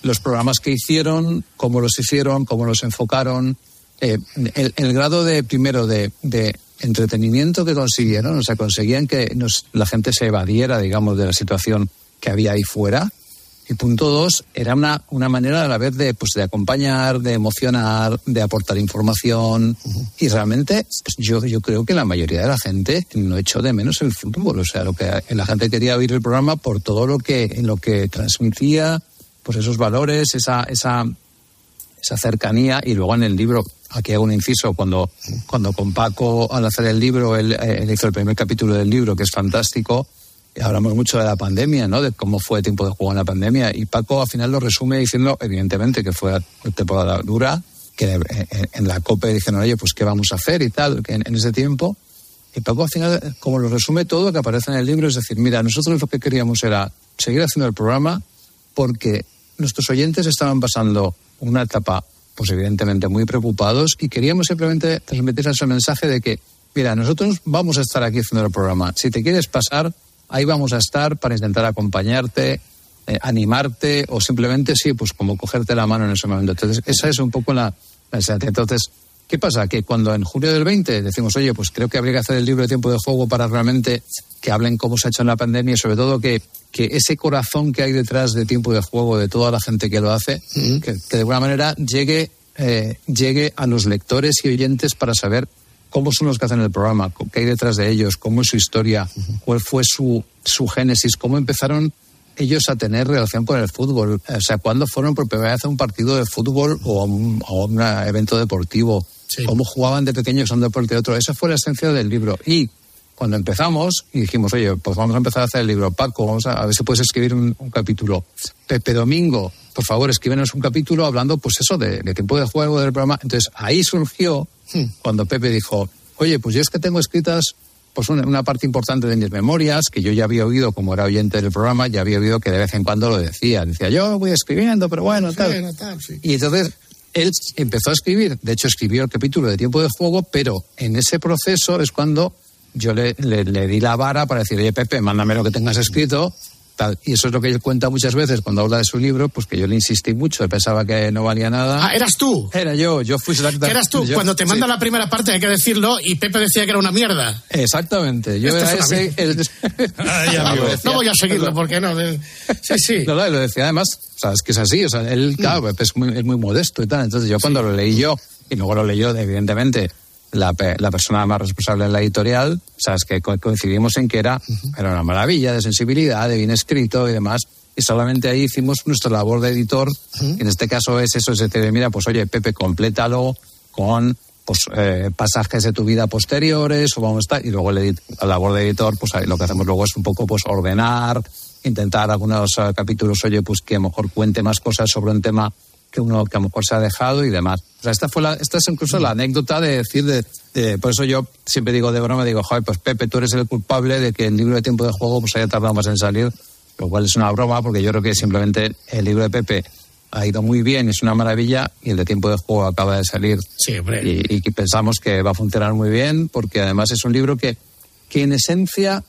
los programas que hicieron, cómo los hicieron, cómo los enfocaron, eh, el, el grado de, primero, de, de entretenimiento que consiguieron, o sea, conseguían que nos- la gente se evadiera, digamos, de la situación que había ahí fuera. Y punto dos, era una, una manera a la vez de, pues, de acompañar, de emocionar, de aportar información. Y realmente pues, yo, yo creo que la mayoría de la gente no echó de menos el fútbol. O sea, lo que la gente quería oír el programa por todo lo que, en lo que transmitía, pues esos valores, esa, esa, esa cercanía. Y luego en el libro, aquí hago un inciso, cuando, cuando con Paco, al hacer el libro, él, eh, él hizo el primer capítulo del libro, que es fantástico. Hablamos mucho de la pandemia, ¿no? De cómo fue tiempo de juego en la pandemia. Y Paco al final lo resume diciendo, evidentemente, que fue temporada dura, que en, la COPE dijeron, oye, pues qué vamos a hacer y tal, en, en ese tiempo. Y Paco al final, como lo resume todo, que aparece en el libro, es decir, mira, nosotros lo que queríamos era seguir haciendo el programa porque nuestros oyentes estaban pasando una etapa, pues evidentemente muy preocupados y queríamos simplemente transmitir ese mensaje de que, mira, nosotros vamos a estar aquí haciendo el programa. Si te quieres pasar, ahí vamos a estar para intentar acompañarte, eh, animarte o simplemente, sí, pues como cogerte la mano en ese momento. Entonces, esa es un poco la, la esencia. Entonces, ¿Qué pasa? Que cuando en julio del 20 decimos, oye, pues creo que habría que hacer el libro de tiempo de juego para realmente que hablen cómo se ha hecho en la pandemia y sobre todo que, que ese corazón que hay detrás de tiempo de juego de toda la gente que lo hace, que, que de alguna manera llegue, eh, llegue a los lectores y oyentes para saber cómo son los que hacen el programa, qué hay detrás de ellos, cómo es su historia, cuál fue su, su génesis, cómo empezaron ellos a tener relación con el fútbol. O sea, cuándo fueron por primera vez a un partido de fútbol o a un, a un evento deportivo. Cómo jugaban de pequeños un deporte de otro. Esa fue la esencia del libro. Y cuando empezamos y dijimos, oye, pues vamos a empezar a hacer el libro. Paco, vamos a, a ver si puedes escribir un, un capítulo. Pepe Domingo, por favor, escríbenos un capítulo hablando, pues eso, de, de tiempo de juego del programa. Entonces ahí surgió cuando Pepe dijo, oye, pues yo es que tengo escritas pues una, una, parte importante de mis memorias, que yo ya había oído como era oyente del programa, ya había oído que de vez en cuando lo decía. Decía, yo voy escribiendo, pero bueno, tal. Bueno, tal, sí. Y entonces él empezó a escribir, de hecho escribió el capítulo de tiempo de juego, pero en ese proceso es cuando yo le, le, le di la vara para decir, oye Pepe, mándame lo que tengas escrito, Tal. Y eso es lo que él cuenta muchas veces cuando habla de su libro, pues que yo le insistí mucho, él pensaba que no valía nada. Ah, eras tú. Era yo, yo fui ¿Que eras tú? yo, Cuando te manda sí. la primera parte, hay que decirlo, y Pepe decía que era una mierda. Exactamente, yo Esto era es ese. el- Ay, [laughs] amigo. No voy a seguirlo, porque no. de- Sí, sí. No, no, y lo decía además, o sea, es que es así, o sea, él, claro, Pepe es muy, es muy modesto y tal, entonces yo cuando lo leí yo, y luego lo leyó, evidentemente, la, la persona más responsable de la editorial, o sea, es que co- coincidimos en que era, era una maravilla de sensibilidad, de bien escrito y demás, y solamente ahí hicimos nuestra labor de editor, en este caso es eso, es decir, mira, pues oye, Pepe, complétalo con pues, eh, pasajes de tu vida posteriores, o vamos a estar, y luego el la labor de editor, pues ahí lo que hacemos luego es un poco pues ordenar, intentar algunos eh, capítulos, oye, pues que a lo mejor cuente más cosas sobre un tema que uno que a lo mejor se ha dejado y demás. O sea, esta fue la, esta es incluso la anécdota de decir de, de- por eso yo siempre digo de broma, digo, joder, pues Pepe, tú eres el culpable de que el libro de tiempo de juego pues haya tardado más en salir, lo cual es una broma porque yo creo que simplemente el libro de Pepe ha ido muy bien, es una maravilla y el de tiempo de juego acaba de salir. Sí. Y, y pensamos que va a funcionar muy bien porque además es un libro que, que en esencia,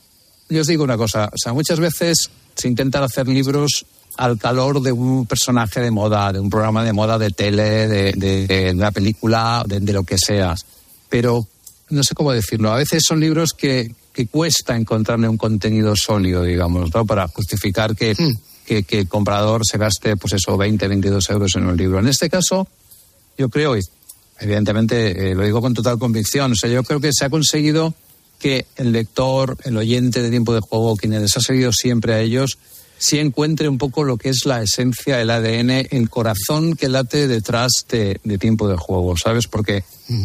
yo os digo una cosa, o sea, muchas veces se intentan hacer libros al calor de un personaje de moda, de un programa de moda de tele, de, de- de una película, de, de lo que sea. Pero no sé cómo decirlo. A veces son libros que, que cuesta encontrarle un contenido sólido, digamos, ¿no? Para justificar que, que, que el comprador se gaste, pues eso, 20, 22 euros en un libro. En este caso, yo creo, y evidentemente eh, lo digo con total convicción, o sea, yo creo que se ha conseguido que el lector, el oyente de tiempo de juego, quien les ha seguido siempre a ellos, sí encuentre un poco lo que es la esencia, el ADN, el corazón que late detrás de, de tiempo de juego, ¿sabes? Porque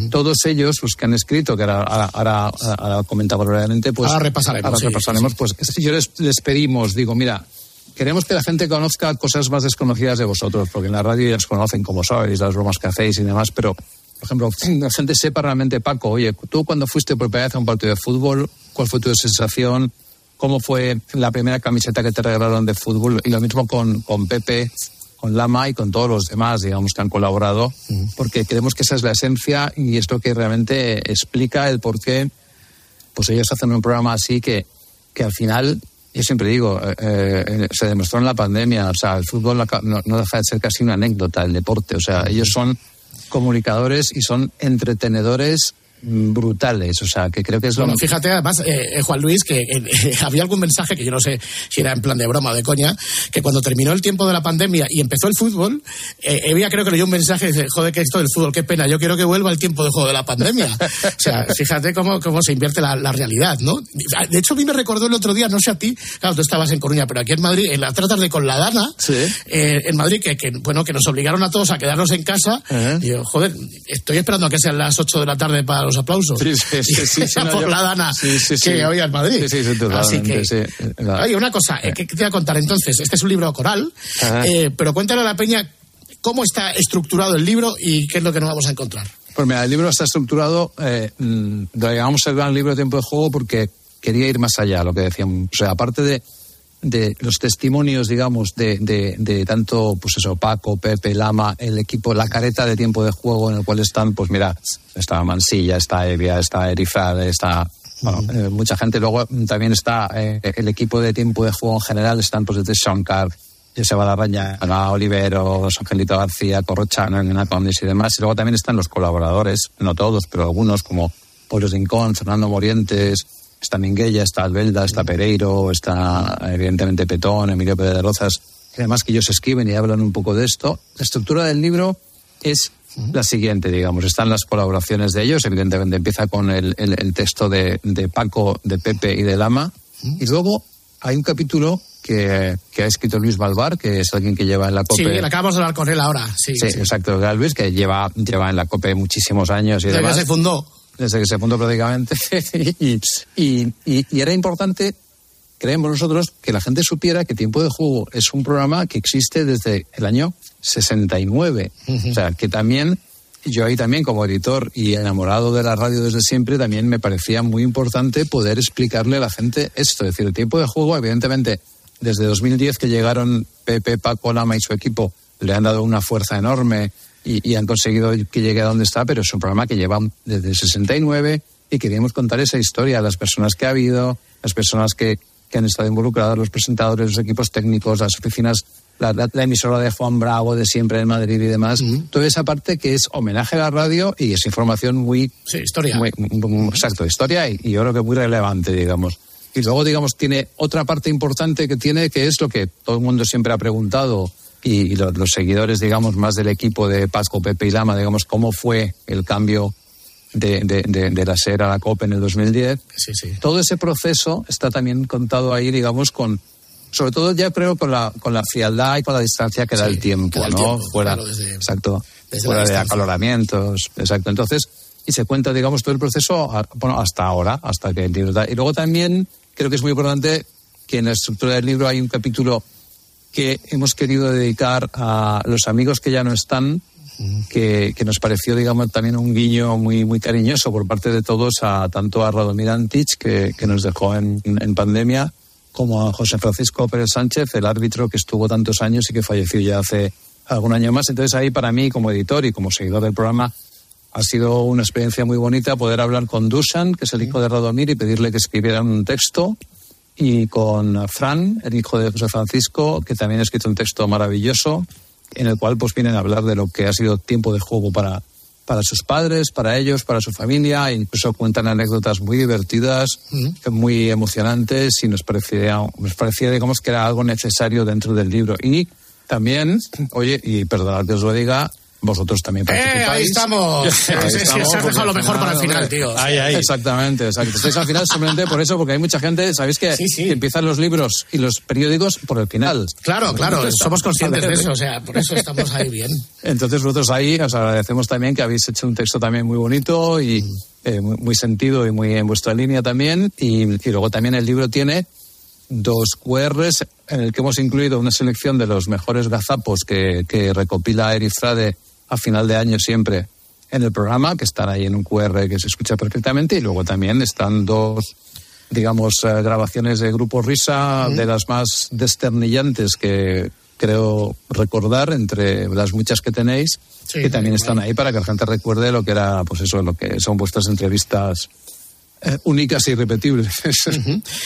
todos ellos, los que han escrito, que ahora, ahora, ahora, ahora comentaba brevemente, pues Ahora repasaremos, ahora sí, repasaremos, sí. pues yo les, les pedimos, digo, mira, queremos que la gente conozca cosas más desconocidas de vosotros, porque en la radio ya os conocen como sois, las bromas que hacéis y demás, pero, por ejemplo, [laughs] la gente sepa realmente, Paco, oye, tú cuando fuiste por primera vez a un partido de fútbol, ¿cuál fue tu sensación? ¿Cómo fue la primera camiseta que te regalaron de fútbol? Y lo mismo con, con Pepe, con Lama y con todos los demás, digamos, que han colaborado, porque creemos que esa es la esencia y es lo que realmente explica el por qué pues ellos hacen un programa así que, que al final, yo siempre digo, eh, eh, se demostró en la pandemia, o sea, el fútbol no, no- deja de ser casi una anécdota, el deporte, o sea, ellos son comunicadores y son entretenedores brutales, o sea, que creo que es lo Bueno, fíjate además, eh, eh, Juan Luis, que eh, [laughs] había algún mensaje que yo no sé si era en plan de broma o de coña, que cuando terminó el tiempo de la pandemia y empezó el fútbol, eh, Evia creo que leyó un mensaje y dice, joder, que esto del fútbol, qué pena, yo quiero que vuelva el tiempo de juego de la pandemia. [laughs] O sea, fíjate cómo, cómo se invierte la, la realidad, ¿no? De hecho, a mí me recordó el otro día, no sé a ti, claro, tú estabas en Coruña, pero aquí en Madrid, en la tratas de con la Dana, eh, en Madrid, que, que, bueno, que nos obligaron a todos a quedarnos en casa, y yo, joder, estoy esperando a que sean las 8 de la tarde para los aplausos. Sí, sí, sí, sí, sí, [laughs] por la Dana Sí, sí, sí. que hoy en Madrid. Sí, sí, sí, Así que, sí. La- oye, una cosa, eh, ¿qué, qué te voy a contar entonces? Este es un libro coral, eh, pero cuéntale a la peña cómo está estructurado el libro y qué es lo que nos vamos a encontrar. Pues mira, el libro está estructurado, eh, lo llamamos el gran libro de tiempo de juego porque quería ir más allá, lo que decíamos. O sea, aparte de, de los testimonios, digamos, de, de, de tanto, pues eso, Paco, Pepe, Lama, el equipo, la careta de tiempo de juego en el cual están, pues mira, está Mansilla, está Evia, está Erizade, está... Bueno, eh, mucha gente. Luego mm, también está eh, el equipo de tiempo de juego en general, están pues desde Shankar, Joseba Larraña, Ana Oliveros, Angelito García, Corrochano, Elena Condis y demás. Y luego también están los colaboradores, no todos, pero algunos como Pollo Rincón, Fernando Morientes, está Minguella, está Albelda, está Pereiro, está evidentemente Petón, Emilio Pérez de Rozas, y además que ellos escriben y hablan un poco de esto. La estructura del libro es la siguiente, digamos. Están las colaboraciones de ellos, evidentemente empieza con el, el- el texto de, de Paco, de Pepe y de Lama, y luego hay un capítulo que, que ha escrito Luis Balbar, que es alguien que lleva en la Sí, COPE... le acabamos de hablar con él ahora. Sí, Sí, sí. exacto, Luis, que lleva, lleva en la COPE muchísimos años y demás se fundó. Desde que se fundó prácticamente. [laughs] y, y- y- y era importante, creemos nosotros, que la gente supiera que Tiempo de Juego es un programa que existe desde el año 69. O sea, que también, yo ahí también como editor y enamorado de la radio desde siempre, también me parecía muy importante poder explicarle a la gente esto. Es decir, el Tiempo de Juego, evidentemente, desde 2010 que llegaron Pepe, Paco, Lama y su equipo, le han dado una fuerza enorme y, y han conseguido que llegue a donde está, pero es un programa que lleva desde el 69 y queríamos contar esa historia, las personas que ha habido, las personas que, que han estado involucradas, los presentadores, los equipos técnicos, las oficinas, la, la- la emisora de Juan Bravo de siempre en Madrid y demás. Toda esa parte que es homenaje a la radio y es información muy... Sí, historia. muy- muy- exacto, historia y, y yo creo que muy relevante, digamos. Y luego, digamos, tiene otra parte importante que tiene, que es lo que todo el mundo siempre ha preguntado, y, y lo- los, seguidores, digamos, más del equipo de Pasco, Pepe y Lama, digamos, cómo fue el cambio de, de, de- de la SER a la COP en el 2010. Sí, sí. Todo ese proceso está también contado ahí, digamos, con, sobre todo ya creo con la, con la frialdad y con la distancia que da el tiempo, que da el ¿no? tiempo, fuera, claro, desde- exacto, desde fuera de acaloramientos, exacto. Entonces, y se cuenta, digamos, todo el proceso, bueno, hasta ahora, hasta que el libro da- Y luego también creo que es muy importante que en la estructura del libro hay un capítulo que hemos querido dedicar a los amigos que ya no están, que, que nos pareció, digamos, también un guiño muy, muy cariñoso por parte de todos, a tanto a Radomir Antich, que, que nos dejó en, en pandemia, como a José Francisco Pérez Sánchez, el árbitro que estuvo tantos años y que falleció ya hace algún año más. Entonces ahí para mí, como editor y como seguidor del programa, ha sido una experiencia muy bonita poder hablar con Dusan, que es el hijo de Radomir, y pedirle que escribiera un texto. Y con Fran, el hijo de José Francisco, que también ha escrito un texto maravilloso, en el cual pues vienen a hablar de lo que ha sido tiempo de juego para, para sus padres, para ellos, para su familia, e incluso cuentan anécdotas muy divertidas, muy emocionantes, y nos parecía, nos parecía, digamos, que era algo necesario dentro del libro. Y también, oye, y perdonad que os lo diga, vosotros también Eh, participáis. ahí estamos. [laughs] Ahí estamos, se porque dejado lo al mejor para el final, hombre, tío. Ahí, ahí. Exactamente, exacto. Estáis al final simplemente por eso, porque hay mucha gente, ¿sabéis que, que empiezan los libros y los periódicos por el final? Claro, claro, Entonces, somos conscientes de eso, o sea, por eso estamos ahí bien. [laughs] Entonces vosotros ahí os agradecemos también que habéis hecho un texto también muy bonito y eh, muy, muy sentido y muy en vuestra línea también. Y, y luego también el libro tiene dos QRs en el que hemos incluido una selección de los mejores gazapos que, que recopila Eric Frade a final de año siempre en el programa, que están ahí en un QR que se escucha perfectamente. Y luego también están dos digamos, eh, grabaciones de Grupo Risa, de las más desternillantes que creo recordar entre las muchas que tenéis, Sí, que también están ahí para que la gente recuerde lo que era, pues eso, lo que son vuestras entrevistas eh, únicas e irrepetibles. [laughs]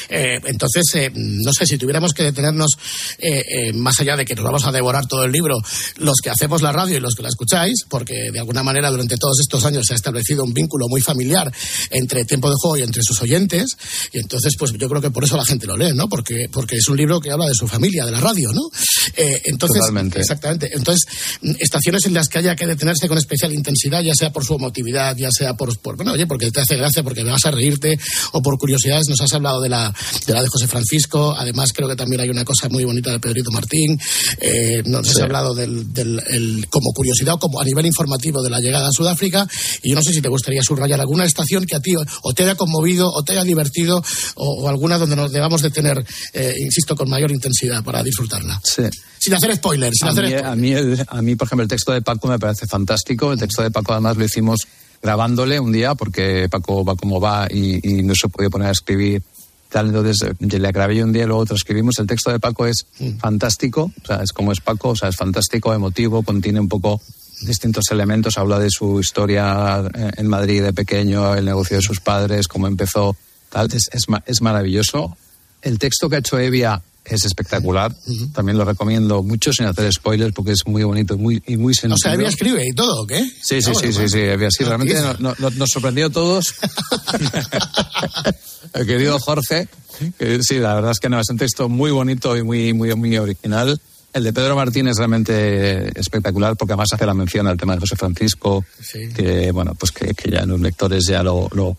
Eh, entonces, eh, no sé si tuviéramos que detenernos, eh, más allá de que nos vamos a devorar todo el libro, los que hacemos la radio y los que la escucháis, porque de alguna manera durante todos estos años se ha establecido un vínculo muy familiar entre tiempo de juego y entre sus oyentes, y entonces, pues yo creo que por eso la gente lo lee, ¿no? Porque, porque es un libro que habla de su familia, de la radio, ¿no? Entonces, Totalmente. exactamente. Entonces, estaciones en las que haya que detenerse con especial intensidad, ya sea por su emotividad, ya sea por, por bueno, oye, porque te hace gracia, porque me vas a o por curiosidades. Nos has hablado de la, de la de José Francisco. Además, creo que también hay una cosa muy bonita de Pedrito Martín. Eh, nos Sí. has hablado del, del- el- como curiosidad o como a nivel informativo de la llegada a Sudáfrica. Y yo no sé si te gustaría subrayar alguna estación que a ti o, o te haya conmovido, o te haya divertido, o, o alguna donde nos debamos detener, eh, insisto, con mayor intensidad para disfrutarla. Sí. Sin hacer spoilers, sin A hacer mí, spoilers. a, mí el- a mí, por ejemplo, el texto de Paco me parece fantástico. El texto de Paco, además, lo hicimos grabándole un día porque Paco va como va y, y no se puede poner a escribir. Tal, entonces le grabé un día y luego transcribimos. El texto de Paco es fantástico, o sea, es como es Paco, o sea, es fantástico, emotivo, contiene un poco distintos elementos. Habla de su historia eh, en Madrid de pequeño, el negocio de sus padres, cómo empezó, tal. Es, es, es maravilloso. El texto que ha hecho Evia es espectacular. También lo recomiendo mucho sin hacer spoilers porque es muy bonito y muy, y muy sentido. O sea, Evia escribe y todo, ¿o qué? Sí, sí, Ah, sí, bueno, sí, sí, Evia, sí, realmente tío. no- no- nos sorprendió a todos. [laughs] El querido Jorge, que sí, la verdad es que no, es un texto muy bonito y muy, muy, muy original. El de Pedro Martín es realmente espectacular porque además hace la mención al tema de José Francisco, que bueno, pues que, que ya los lectores ya lo, lo,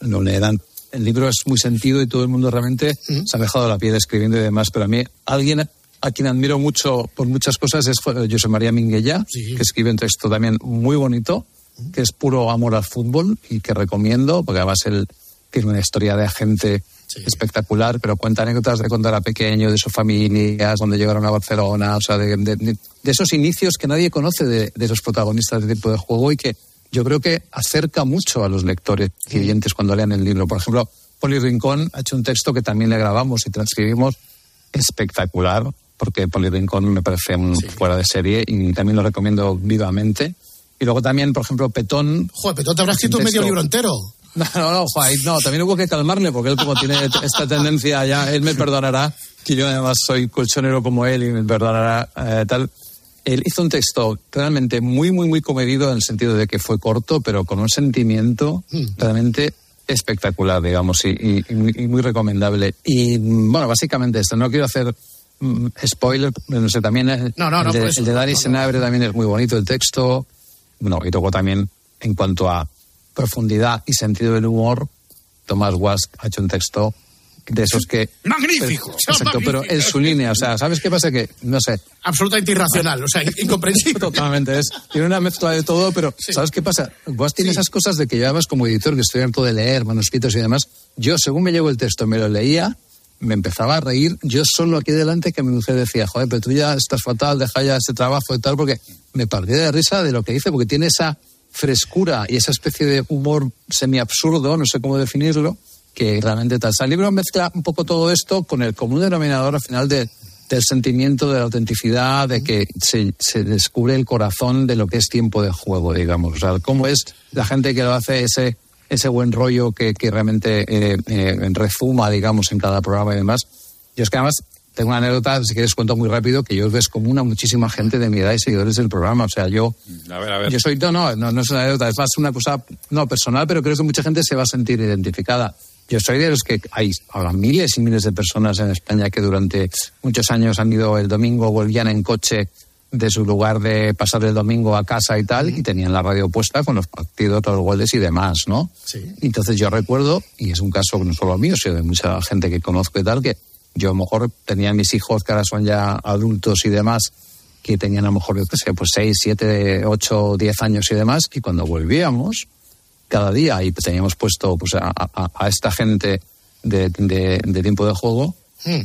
lo leerán. El libro es muy sentido y todo el mundo realmente se ha dejado la piel escribiendo y demás, pero a mí alguien a quien admiro mucho por muchas cosas es José María Minguella, que escribe un texto también muy bonito, que es puro amor al fútbol y que recomiendo, porque además él tiene una historia de agente espectacular, pero cuenta anécdotas de cuando era pequeño, de sus familias, donde llegaron a Barcelona, o sea, de, de- de- de esos inicios que nadie conoce de, de los protagonistas de tipo de juego y que yo creo que acerca mucho a los lectores y oyentes cuando lean el libro. Por ejemplo, Poli Rincón ha hecho un texto que también le grabamos y transcribimos espectacular, porque Poli Rincón me parece un fuera de serie y también lo recomiendo vivamente. Y luego también, por ejemplo, Petón. Joder, pero te habrás escrito un medio texto- libro entero. [laughs] no, no, no, Juan, no, también hubo que calmarle porque él como tiene [laughs] esta tendencia ya, él me perdonará, que yo además soy colchonero como él y me perdonará eh, tal. Él hizo un texto realmente muy, muy, muy comedido en el sentido de que fue corto, pero con un sentimiento realmente espectacular, digamos, y, y- y muy, y muy recomendable. Y bueno, básicamente esto, no quiero hacer mm, spoiler, no sé, también No, no, no, el, de, el de Dani. Senabre también es muy bonito el texto. Bueno, y luego también en cuanto a profundidad y sentido del humor, Tomás Wask ha hecho un texto de esos que... Magnífico, Pero- exacto, pero en su línea, o sea, ¿sabes qué pasa? Que, no sé, Absolutamente irracional, o sea, [laughs] incomprensible. Totalmente, es, tiene una mezcla de todo, pero ¿sabes qué pasa? Vos tienes esas cosas de que además como editor, que estoy harto de leer manuscritos y demás, yo según me llegó el texto, me lo leía, me empezaba a reír, yo solo aquí delante que mi mujer decía, joder, pero tú ya estás fatal, deja ya ese trabajo y tal, porque me partí de risa de lo que dice, porque tiene esa frescura y esa especie de humor semi-absurdo, no sé cómo definirlo, que realmente tal. El libro mezcla un poco todo esto con el común denominador al final de, del sentimiento, de la autenticidad, de que se, se descubre el corazón de lo que es tiempo de juego, digamos. O sea, cómo es la gente que lo hace ese, ese buen rollo que, que realmente eh, eh, rezuma, digamos, en cada programa y demás. Yo es que además tengo una anécdota, si quieres cuento muy rápido, que yo ves común a muchísima gente de mi edad y seguidores del programa. O sea, yo... A ver, a ver. Yo soy, no, no, no, no es una anécdota, es más una cosa, no, personal, pero creo que mucha gente se va a sentir identificada. Yo soy de los que hay ahora miles y miles de personas en España que durante muchos años han ido el domingo, volvían en coche de su lugar de pasar el domingo a casa y tal, y tenían la radio puesta con los partidos, los goles y demás, ¿no? Sí. Entonces yo recuerdo, y es un caso no solo mío, sino de mucha gente que conozco y tal, que yo a lo mejor tenía mis hijos que ahora son ya adultos y demás, que tenían a lo mejor, yo qué sé, pues 6, 7, 8, 10 años y demás, y cuando volvíamos, cada día, y teníamos puesto pues, a, a- a esta gente de, de- de tiempo de juego,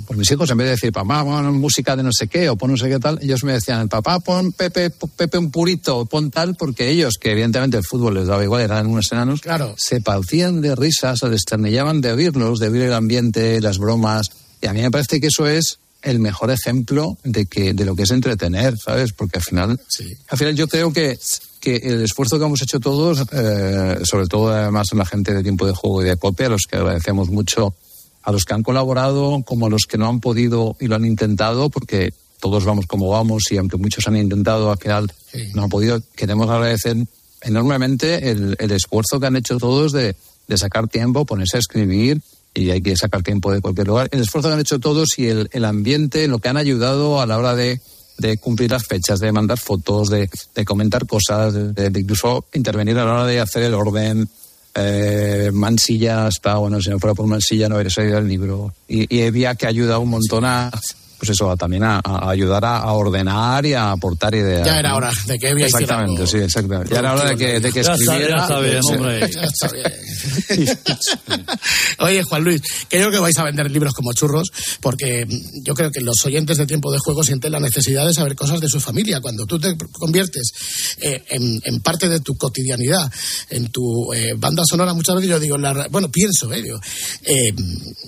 pues mis hijos en vez de decir, papá, pon música de no sé qué o pon no sé qué tal, ellos me decían, papá, pon Pepe, Pepe un purito, pon tal, porque ellos, que evidentemente el fútbol les daba igual, eran unos enanos, se partían de risas, se desternillaban de oírlos, de oír el ambiente, las bromas. Y a mí me parece que eso es el mejor ejemplo de que de lo que es entretener, ¿sabes? Porque al final, al final yo creo que, que el esfuerzo que hemos hecho todos, eh, sobre todo además la gente de tiempo de juego y de copia, a los que agradecemos mucho, a los que han colaborado, como a los que no han podido y lo han intentado, porque todos vamos como vamos y aunque muchos han intentado, al final no han podido, queremos agradecer enormemente el, el esfuerzo que han hecho todos de, de sacar tiempo, ponerse a escribir y hay que sacar tiempo de cualquier lugar. El esfuerzo que han hecho todos y el, el ambiente, lo que han ayudado a la hora de, de cumplir las fechas, de mandar fotos, de, de comentar cosas, de, incluso intervenir a la hora de hacer el orden. Eh, Mansilla está, bueno, si no fuera por Mansilla no habría salido el libro. Y, Evia que ayuda un montón a, pues eso, también a, a ayudar a, a ordenar y a aportar ideas. Ya era ¿no? hora de que Exactamente, sí, exactamente. Ya era hora de que, de que Ya está, escribiera. ya está bien, hombre. [laughs] Ya está bien. [laughs] Oye, Juan Luis, creo que vais a vender libros como churros, porque yo creo que los oyentes de tiempo de juego sienten la necesidad de saber cosas de su familia. Cuando tú te conviertes eh, en, en parte de tu cotidianidad, en tu eh, banda sonora, muchas veces yo digo, la bueno, pienso, eh, digo, eh,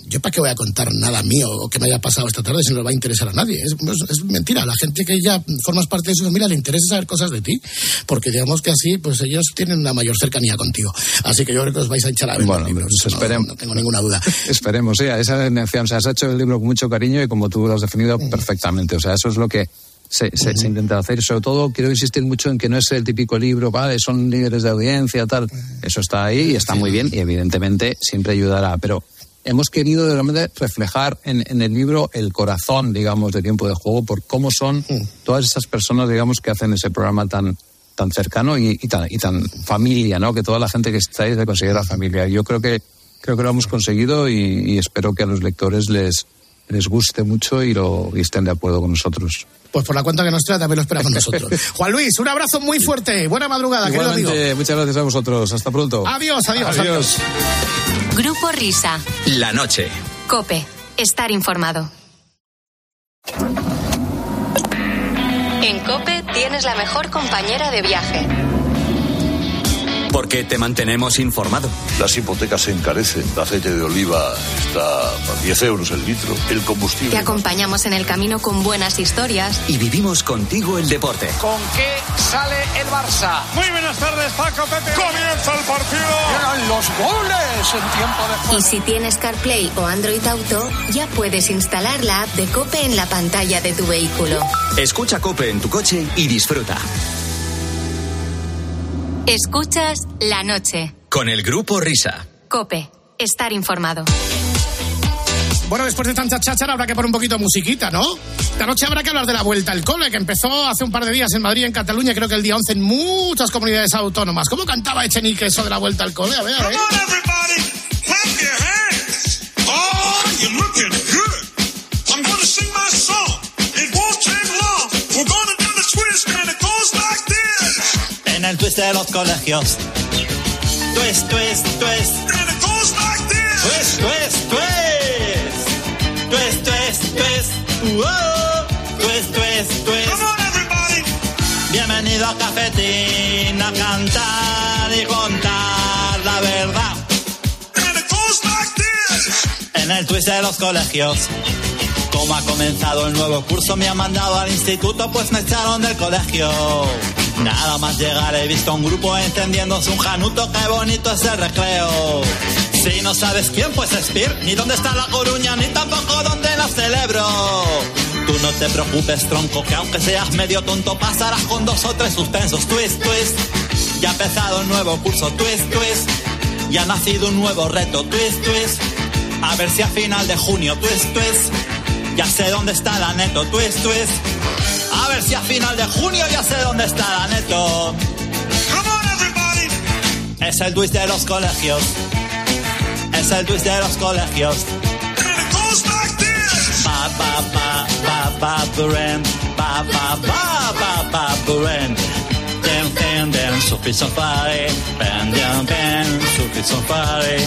yo para qué voy a contar nada mío o que me haya pasado esta tarde si nos va a interesar a nadie. Es, es- mentira. La gente que ya formas parte de su familia le interesa saber cosas de ti, porque digamos que así, pues ellos tienen una mayor cercanía contigo. Así que yo creo que os vais a echar a ver Bueno, libros. pues esperemos. no tengo ninguna duda. [laughs] Esperemos, sí, esa es mi opción. O sea, has hecho el libro con mucho cariño y como tú lo has definido perfectamente. O sea, eso es lo que se, se- se intenta hacer. Y sobre todo, quiero insistir mucho en que no es el típico libro, vale, son líderes de audiencia, tal. Eso está ahí y está muy bien y evidentemente siempre ayudará. Pero hemos querido realmente reflejar en, en el libro el corazón, digamos, de tiempo de juego por cómo son todas esas personas, digamos, que hacen ese programa tan tan cercano y, y tan, y tan familia, ¿no? Que toda la gente que está ahí se considera familia. Yo creo que creo que lo hemos conseguido y, y espero que a los lectores les les guste mucho y lo y estén de acuerdo con nosotros. Pues por la cuenta que nos trae también lo esperamos [laughs] nosotros. Juan Luis, un abrazo muy fuerte. Buena madrugada, querido amigo. Igualmente, muchas gracias a vosotros. Hasta pronto. Adiós, adiós, adiós. Grupo Risa. La noche. Cope. Estar informado. En Cope tienes la mejor compañera de viaje. Porque te mantenemos informado. Las hipotecas se encarecen, el aceite de oliva está a 10 euros el litro, el Te combustible. acompañamos en el camino con buenas historias Y vivimos contigo el deporte. ¿Con qué sale el Barça? Muy buenas tardes, Paco Pepe. Comienza el partido. Llegan los goles en tiempo de juego. Y si tienes CarPlay o Android Auto, ya puedes instalar la app de Cope en la pantalla de tu vehículo. Escucha Cope en tu coche y disfruta. Escuchas la noche. Con el grupo Risa. Cope. Estar informado. Bueno, después de tanta cháchara habrá que poner un poquito de musiquita, ¿no? Esta noche habrá que hablar de la vuelta al cole, que empezó hace un par de días en Madrid, en Cataluña, creo que el día 11 en muchas comunidades autónomas. ¿Cómo cantaba Echenique eso de la vuelta al cole? A ver, a ver. Oh, you're el twist de los colegios. Twist, twist, twist. And it goes like this. Twist, twist, twist. Twist, twist, twist. Whoa. Twist, twist, twist. Come on, everybody. Bienvenido a Cafetín a cantar y contar la verdad. And it goes like this. En el twist de los colegios. Como ha comenzado el nuevo curso, me han mandado al instituto, pues me echaron del colegio. Nada más llegar he visto a un grupo encendiéndose un januto, qué bonito es el recreo. Si no sabes quién, pues Spir, ni dónde está la Coruña, ni tampoco dónde la celebro. Tú no te preocupes, tronco, que aunque seas medio tonto, pasarás con dos o tres suspensos. Twist, twist. Ya ha empezado el nuevo curso, twist, twist. Ya ha nacido un nuevo reto, twist, twist. A ver si a final de junio, twist, twist. Ya sé dónde está la neto, twist, twist. Ver si a final de junio ya sé dónde está la neto. Come on, everybody. Es el twist de los colegios. Es el twist de los colegios. And it goes like this. Ba ba ba ba ba buren. Ba ba ba ba ba buren. Den den den sufi safari. Ben den ben sufi safari.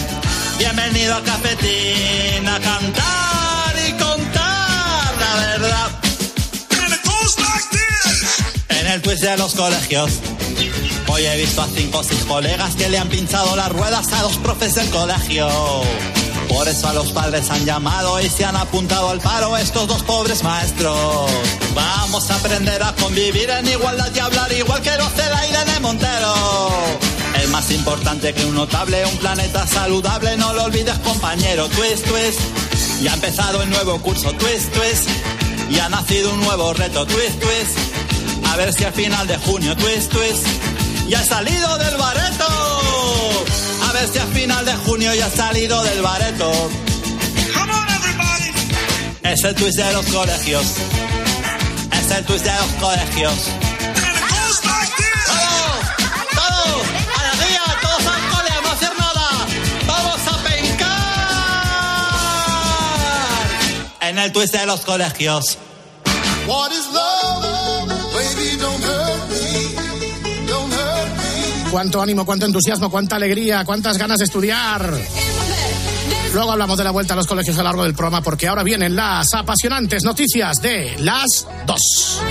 Bienvenido a Cafetín a cantar el twist de los colegios. Hoy he visto a cinco o seis colegas que le han pinchado las ruedas a los profes del colegio. Por eso a los padres han llamado y se han apuntado al paro estos dos pobres maestros. Vamos a aprender a convivir en igualdad y hablar igual que lo hace la Irene Montero. Es más importante que un notable, un planeta saludable, no lo olvides compañero. Twist, twist. Ya ha empezado el nuevo curso, twist, twist. Y ha nacido un nuevo reto, twist, twist. A ver si al final de junio, twist, twist, ya he salido del bareto. A ver si al final de junio ya he salido del bareto. Come on, everybody. Es el twist de los colegios. Es el twist de los colegios. ¡A. ¡A a! En el twist de los colegios. What is love? Cuánto ánimo, cuánto entusiasmo, cuánta alegría, cuántas ganas de estudiar. Luego hablamos de la vuelta a los colegios a lo largo del programa porque ahora vienen las apasionantes noticias de las dos.